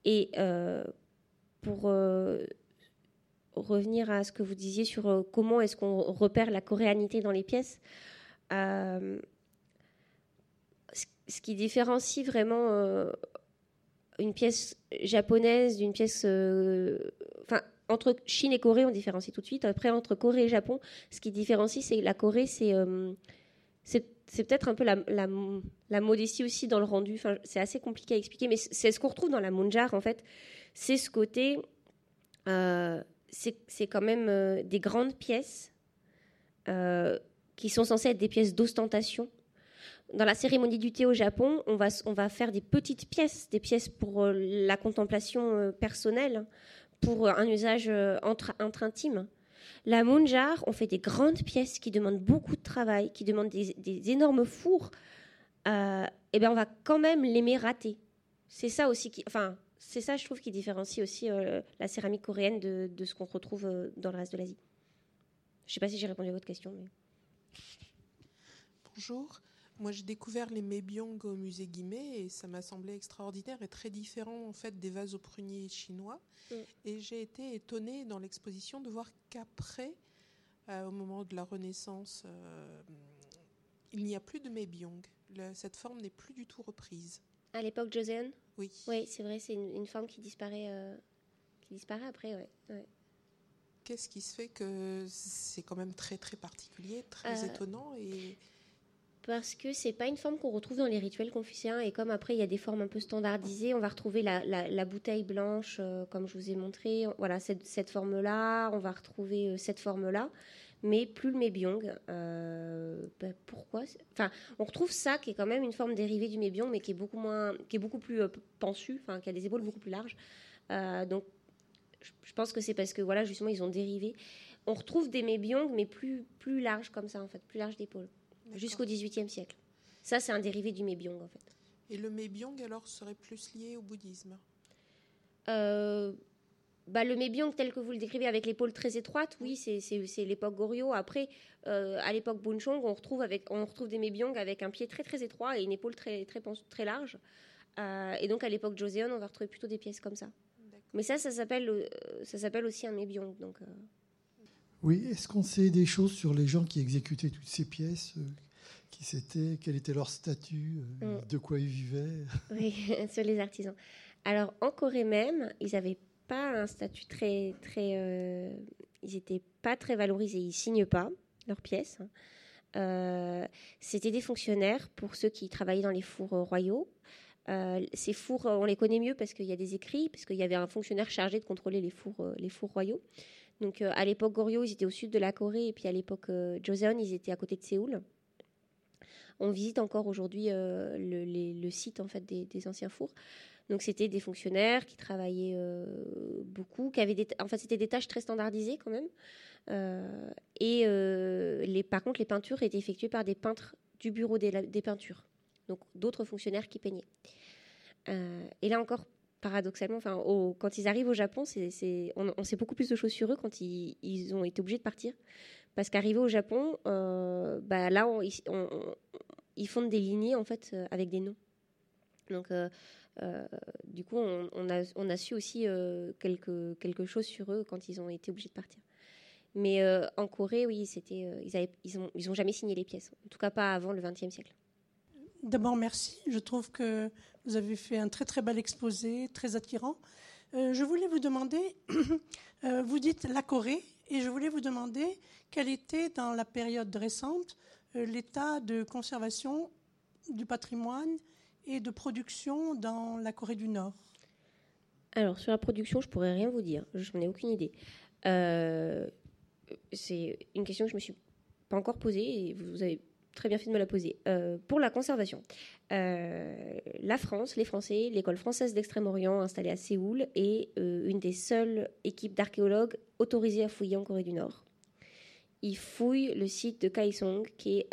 Et pour revenir à ce que vous disiez sur comment est-ce qu'on repère la coréanité dans les pièces, ce qui différencie vraiment euh, une pièce japonaise d'une pièce. Euh, enfin, entre Chine et Corée, on différencie tout de suite. Après, entre Corée et Japon, ce qui différencie, c'est la Corée, c'est. Euh, c'est peut-être un peu la, la, modestie aussi dans le rendu. Enfin, c'est assez compliqué à expliquer, mais c'est ce qu'on retrouve dans la Munjar, en fait. C'est ce côté. c'est quand même des grandes pièces qui sont censées être des pièces d'ostentation dans la cérémonie du thé au Japon, on va, on va faire des petites pièces, des pièces pour euh, la contemplation euh, personnelle, pour euh, un usage entre, entre intime. La Munjar, on fait des grandes pièces qui demandent beaucoup de travail, qui demandent des, énormes fours. et eh bien, on va quand même l'aimer rater. C'est ça aussi enfin, c'est ça, je trouve, qui différencie aussi la céramique coréenne de, de ce qu'on retrouve dans le reste de l'Asie. Je ne sais pas si j'ai répondu à votre question. Bonjour. Moi, j'ai découvert les mébyong au musée Guimet et ça m'a semblé extraordinaire et très différent en fait des vases au prunier chinois. Mm. Et j'ai été étonnée dans l'exposition de voir qu'après, euh, au moment de la Renaissance, euh, il n'y a plus de mébyong. cette forme n'est plus du tout reprise. À l'époque Joseon? Oui. Oui, c'est vrai, c'est une, forme qui disparaît, euh, qui disparaît après, ouais. Qu'est-ce qui se fait que c'est quand même très très particulier, très étonnant et parce que c'est pas une forme qu'on retrouve dans les rituels confucéens et comme après il y a des formes un peu standardisées, on va retrouver la, bouteille blanche euh, comme je vous ai montré, voilà cette, forme-là, on va retrouver euh, cette forme-là, mais plus le mébyong. Euh, bah, pourquoi Enfin, on retrouve ça qui est quand même une forme dérivée du mébyong, mais qui est beaucoup moins, qui est beaucoup plus pensu, enfin qui a des épaules beaucoup plus larges. donc je pense que c'est parce que voilà justement ils ont dérivé. On retrouve des mébyong mais plus plus larges comme ça en fait, plus larges d'épaules jusqu'au XVIIIe siècle. Ça, c'est un dérivé du mébyong, en fait. Et le mébyong, alors, serait plus lié au bouddhisme? Euh, bah, Le mébyong, tel que vous le décrivez, avec l'épaule très étroite, oui, c'est l'époque Goryeo. Après, euh, à l'époque Bunchong, on retrouve, avec, on retrouve des mébyong avec un pied très très étroit et une épaule très, très, très large. Euh, et donc, à l'époque Joseon, on va retrouver plutôt des pièces comme ça. Mais ça, ça s'appelle ça s'appelle aussi un mébyong. Donc, oui, est-ce qu'on sait des choses sur les gens qui exécutaient toutes ces pièces euh, Qui c'était Quel était leur statut euh, mm. De quoi ils vivaient? Oui, sur les artisans. Alors, en Corée même, ils n'avaient pas un statut très. très euh, ils n'étaient pas très valorisés. Ils ne signent pas leurs pièces. C'était des fonctionnaires pour ceux qui travaillaient dans les fours royaux. ces fours, on les connaît mieux parce qu'il y a des écrits, parce qu'il y avait un fonctionnaire chargé de contrôler les fours, les fours royaux. Donc euh, à l'époque Goryeo, ils étaient au sud de la Corée, et puis à l'époque euh, Joseon, ils étaient à côté de Séoul. On visite encore aujourd'hui euh, le, site en fait des, anciens fours. Donc c'était des fonctionnaires qui travaillaient beaucoup, qui avaient des, enfin c'était des tâches très standardisées quand même. et par contre, les peintures étaient effectuées par des peintres du bureau des, des peintures, donc d'autres fonctionnaires qui peignaient. et là encore, paradoxalement, enfin, quand ils arrivent au Japon, c'est, on, sait beaucoup plus de choses sur eux quand ils, ont été obligés de partir. Parce qu'arriver au Japon, euh, bah, là, on, ils font des lignées en fait euh, avec des noms. Donc, euh, du coup, on, a, su aussi quelque, chose sur eux quand ils ont été obligés de partir. Mais en Corée, oui, c'était, ils, n'ont ils, ont, ils ont jamais signé les pièces. En tout cas, pas avant le XXe siècle. D'abord, merci. Je trouve que vous avez fait un très très bel exposé, très attirant. Euh, je voulais vous demander, euh, vous dites la Corée, et je voulais vous demander quel était dans la période récente euh, l'état de conservation du patrimoine et de production dans la Corée du Nord. Alors sur la production, je pourrais rien vous dire, je n'en ai aucune idée. c'est une question que je me suis pas encore posée et vous avez très bien fait de me la poser. Euh, pour la conservation, euh, la France, les Français, l'école française d'Extrême-Orient installée à Séoul est euh, une des seules équipes d'archéologues autorisées à fouiller en Corée du Nord. Ils fouillent le site de Kaesong, qui,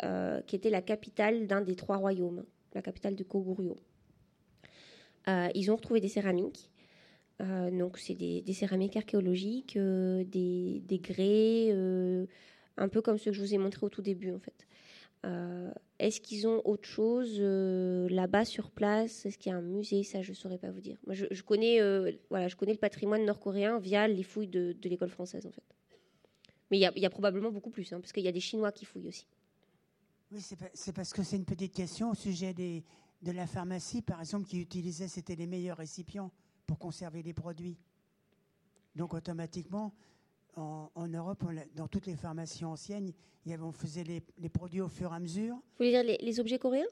était la capitale d'un des trois royaumes, la capitale de Koguryo. ils ont retrouvé des céramiques. donc, c'est des, céramiques archéologiques, des, des grès, un peu comme ceux que je vous ai montrés au tout début, en fait. Euh, est-ce qu'ils ont autre chose euh, là-bas sur place? Est-ce qu'il y a un musée? Ça, je ne saurais pas vous dire. Moi, je, connais, euh, voilà, je connais le patrimoine nord-coréen via les fouilles de, l'école française, en fait. Mais il y, a probablement beaucoup plus, hein, parce qu'il y a des Chinois qui fouillent aussi. Oui, c'est parce que c'est une petite question au sujet de la pharmacie, par exemple, qui utilisait, c'était les meilleurs récipients pour conserver les produits. Donc, automatiquement, en, Europe, dans toutes les pharmacies anciennes, on faisait les, produits au fur et à mesure. Vous voulez dire les, objets coréens?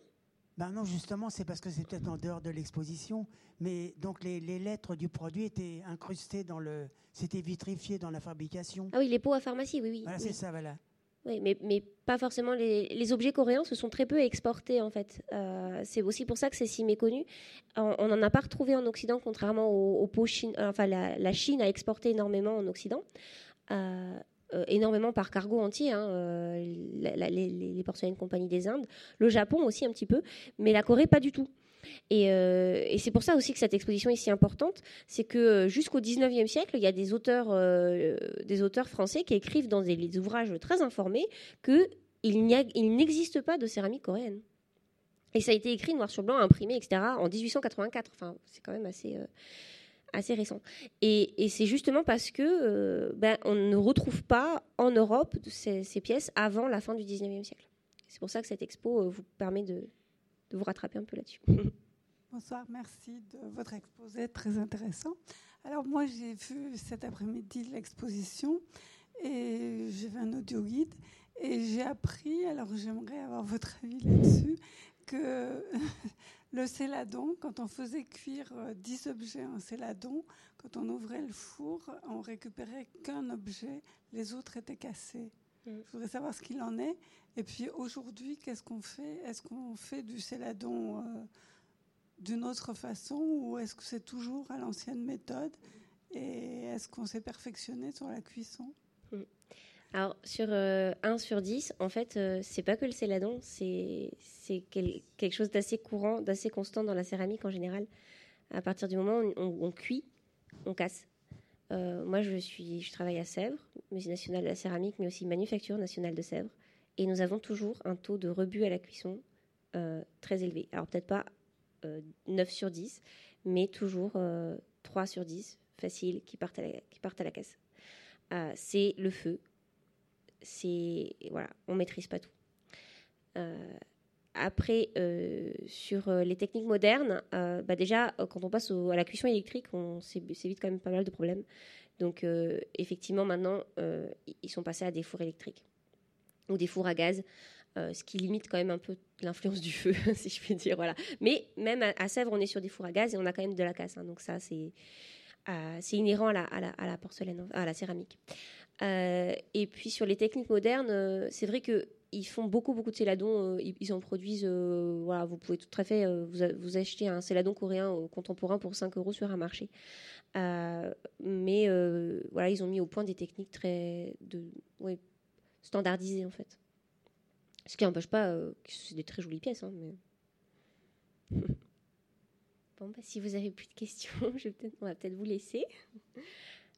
Ben non, justement, c'est parce que c'est peut-être en dehors de l'exposition, mais donc les, lettres du produit étaient incrustées dans le, c'était vitrifié dans la fabrication. Ah oui, les pots à pharmacie, oui, oui. Voilà, c'est ça, voilà. Oui, mais, mais pas forcément les, objets coréens se sont très peu exportés en fait. Euh, c'est aussi pour ça que c'est si méconnu. On n'en a pas retrouvé en Occident, contrairement aux, pots chinois. Enfin, la, la, Chine a exporté énormément en Occident. Euh, euh, énormément par cargo entier, hein, euh, les, les, porcelaines compagnies des Indes, le Japon aussi un petit peu, mais la Corée pas du tout. Et, c'est pour ça aussi que cette exposition est si importante, c'est que jusqu'au 19e siècle, il y a des auteurs, des auteurs français qui écrivent dans des, ouvrages très informés qu'il n'existe pas de céramique coréenne. Et ça a été écrit noir sur blanc, imprimé, etc., en 1884. Enfin, c'est quand même assez, récent. Et, c'est justement parce que euh, ben, on ne retrouve pas en Europe ces, pièces avant la fin du 19e siècle. C'est pour ça que cette expo euh, vous permet de, vous rattraper un peu là-dessus. Bonsoir, merci de votre exposé très intéressant. Alors moi j'ai vu cet après-midi l'exposition et j'ai vu un audio guide et j'ai appris, alors j'aimerais avoir votre avis là-dessus, que le céladon, quand on faisait cuire 10 euh, objets en céladon, quand on ouvrait le four, on récupérait qu'un objet, les autres étaient cassés. Mm. Je voudrais savoir ce qu'il en est. Et puis aujourd'hui, qu'est-ce qu'on fait? Est-ce qu'on fait du céladon euh, d'une autre façon ou est-ce que c'est toujours à l'ancienne méthode? Et est-ce qu'on s'est perfectionné sur la cuisson? Mm. Alors, sur 1 euh, sur 10, en fait, euh, c'est pas que le céladon, c'est quelque chose d'assez courant, d'assez constant dans la céramique en général. À partir du moment où on, cuit, on casse. Euh, moi, je, suis, je travaille à Sèvres, Musée national de la céramique, mais aussi Manufacture nationale de Sèvres. Et nous avons toujours un taux de rebut à la cuisson très élevé. Alors, peut-être pas 9 sur 10, mais toujours 3 sur 10, facile, qui partent à la, qui partent à la caisse. c'est le feu, c'est voilà, on maîtrise pas tout. Euh, après, euh, sur euh, les techniques modernes, bah déjà, quand on passe à la cuisson électrique, on s'évite quand même pas mal de problèmes. Donc, effectivement, maintenant, ils sont passés à des fours électriques ou des fours à gaz, ce qui limite quand même un peu l'influence du feu, si je puis dire. Voilà. Mais même à, Sèvres, on est sur des fours à gaz et on a quand même de la casse. Hein. donc ça, c'est c'est inhérent à la, à la, porcelaine, à la céramique. Et puis sur les techniques modernes, c'est vrai que ils font beaucoup, beaucoup de céladons. ils, en produisent. voilà, vous pouvez tout à fait vous, acheter un céladon coréen contemporain pour 5 euros sur un marché. mais voilà, ils ont mis au point des techniques très standardisées en fait. Ce qui n'empêche pas que c'est des très jolies pièces. Hein, bon, bah, si vous avez plus de questions, je on va peut-être vous laisser.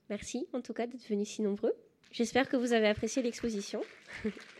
Merci en tout cas d'être venus si nombreux. J'espère que vous avez apprécié l'exposition.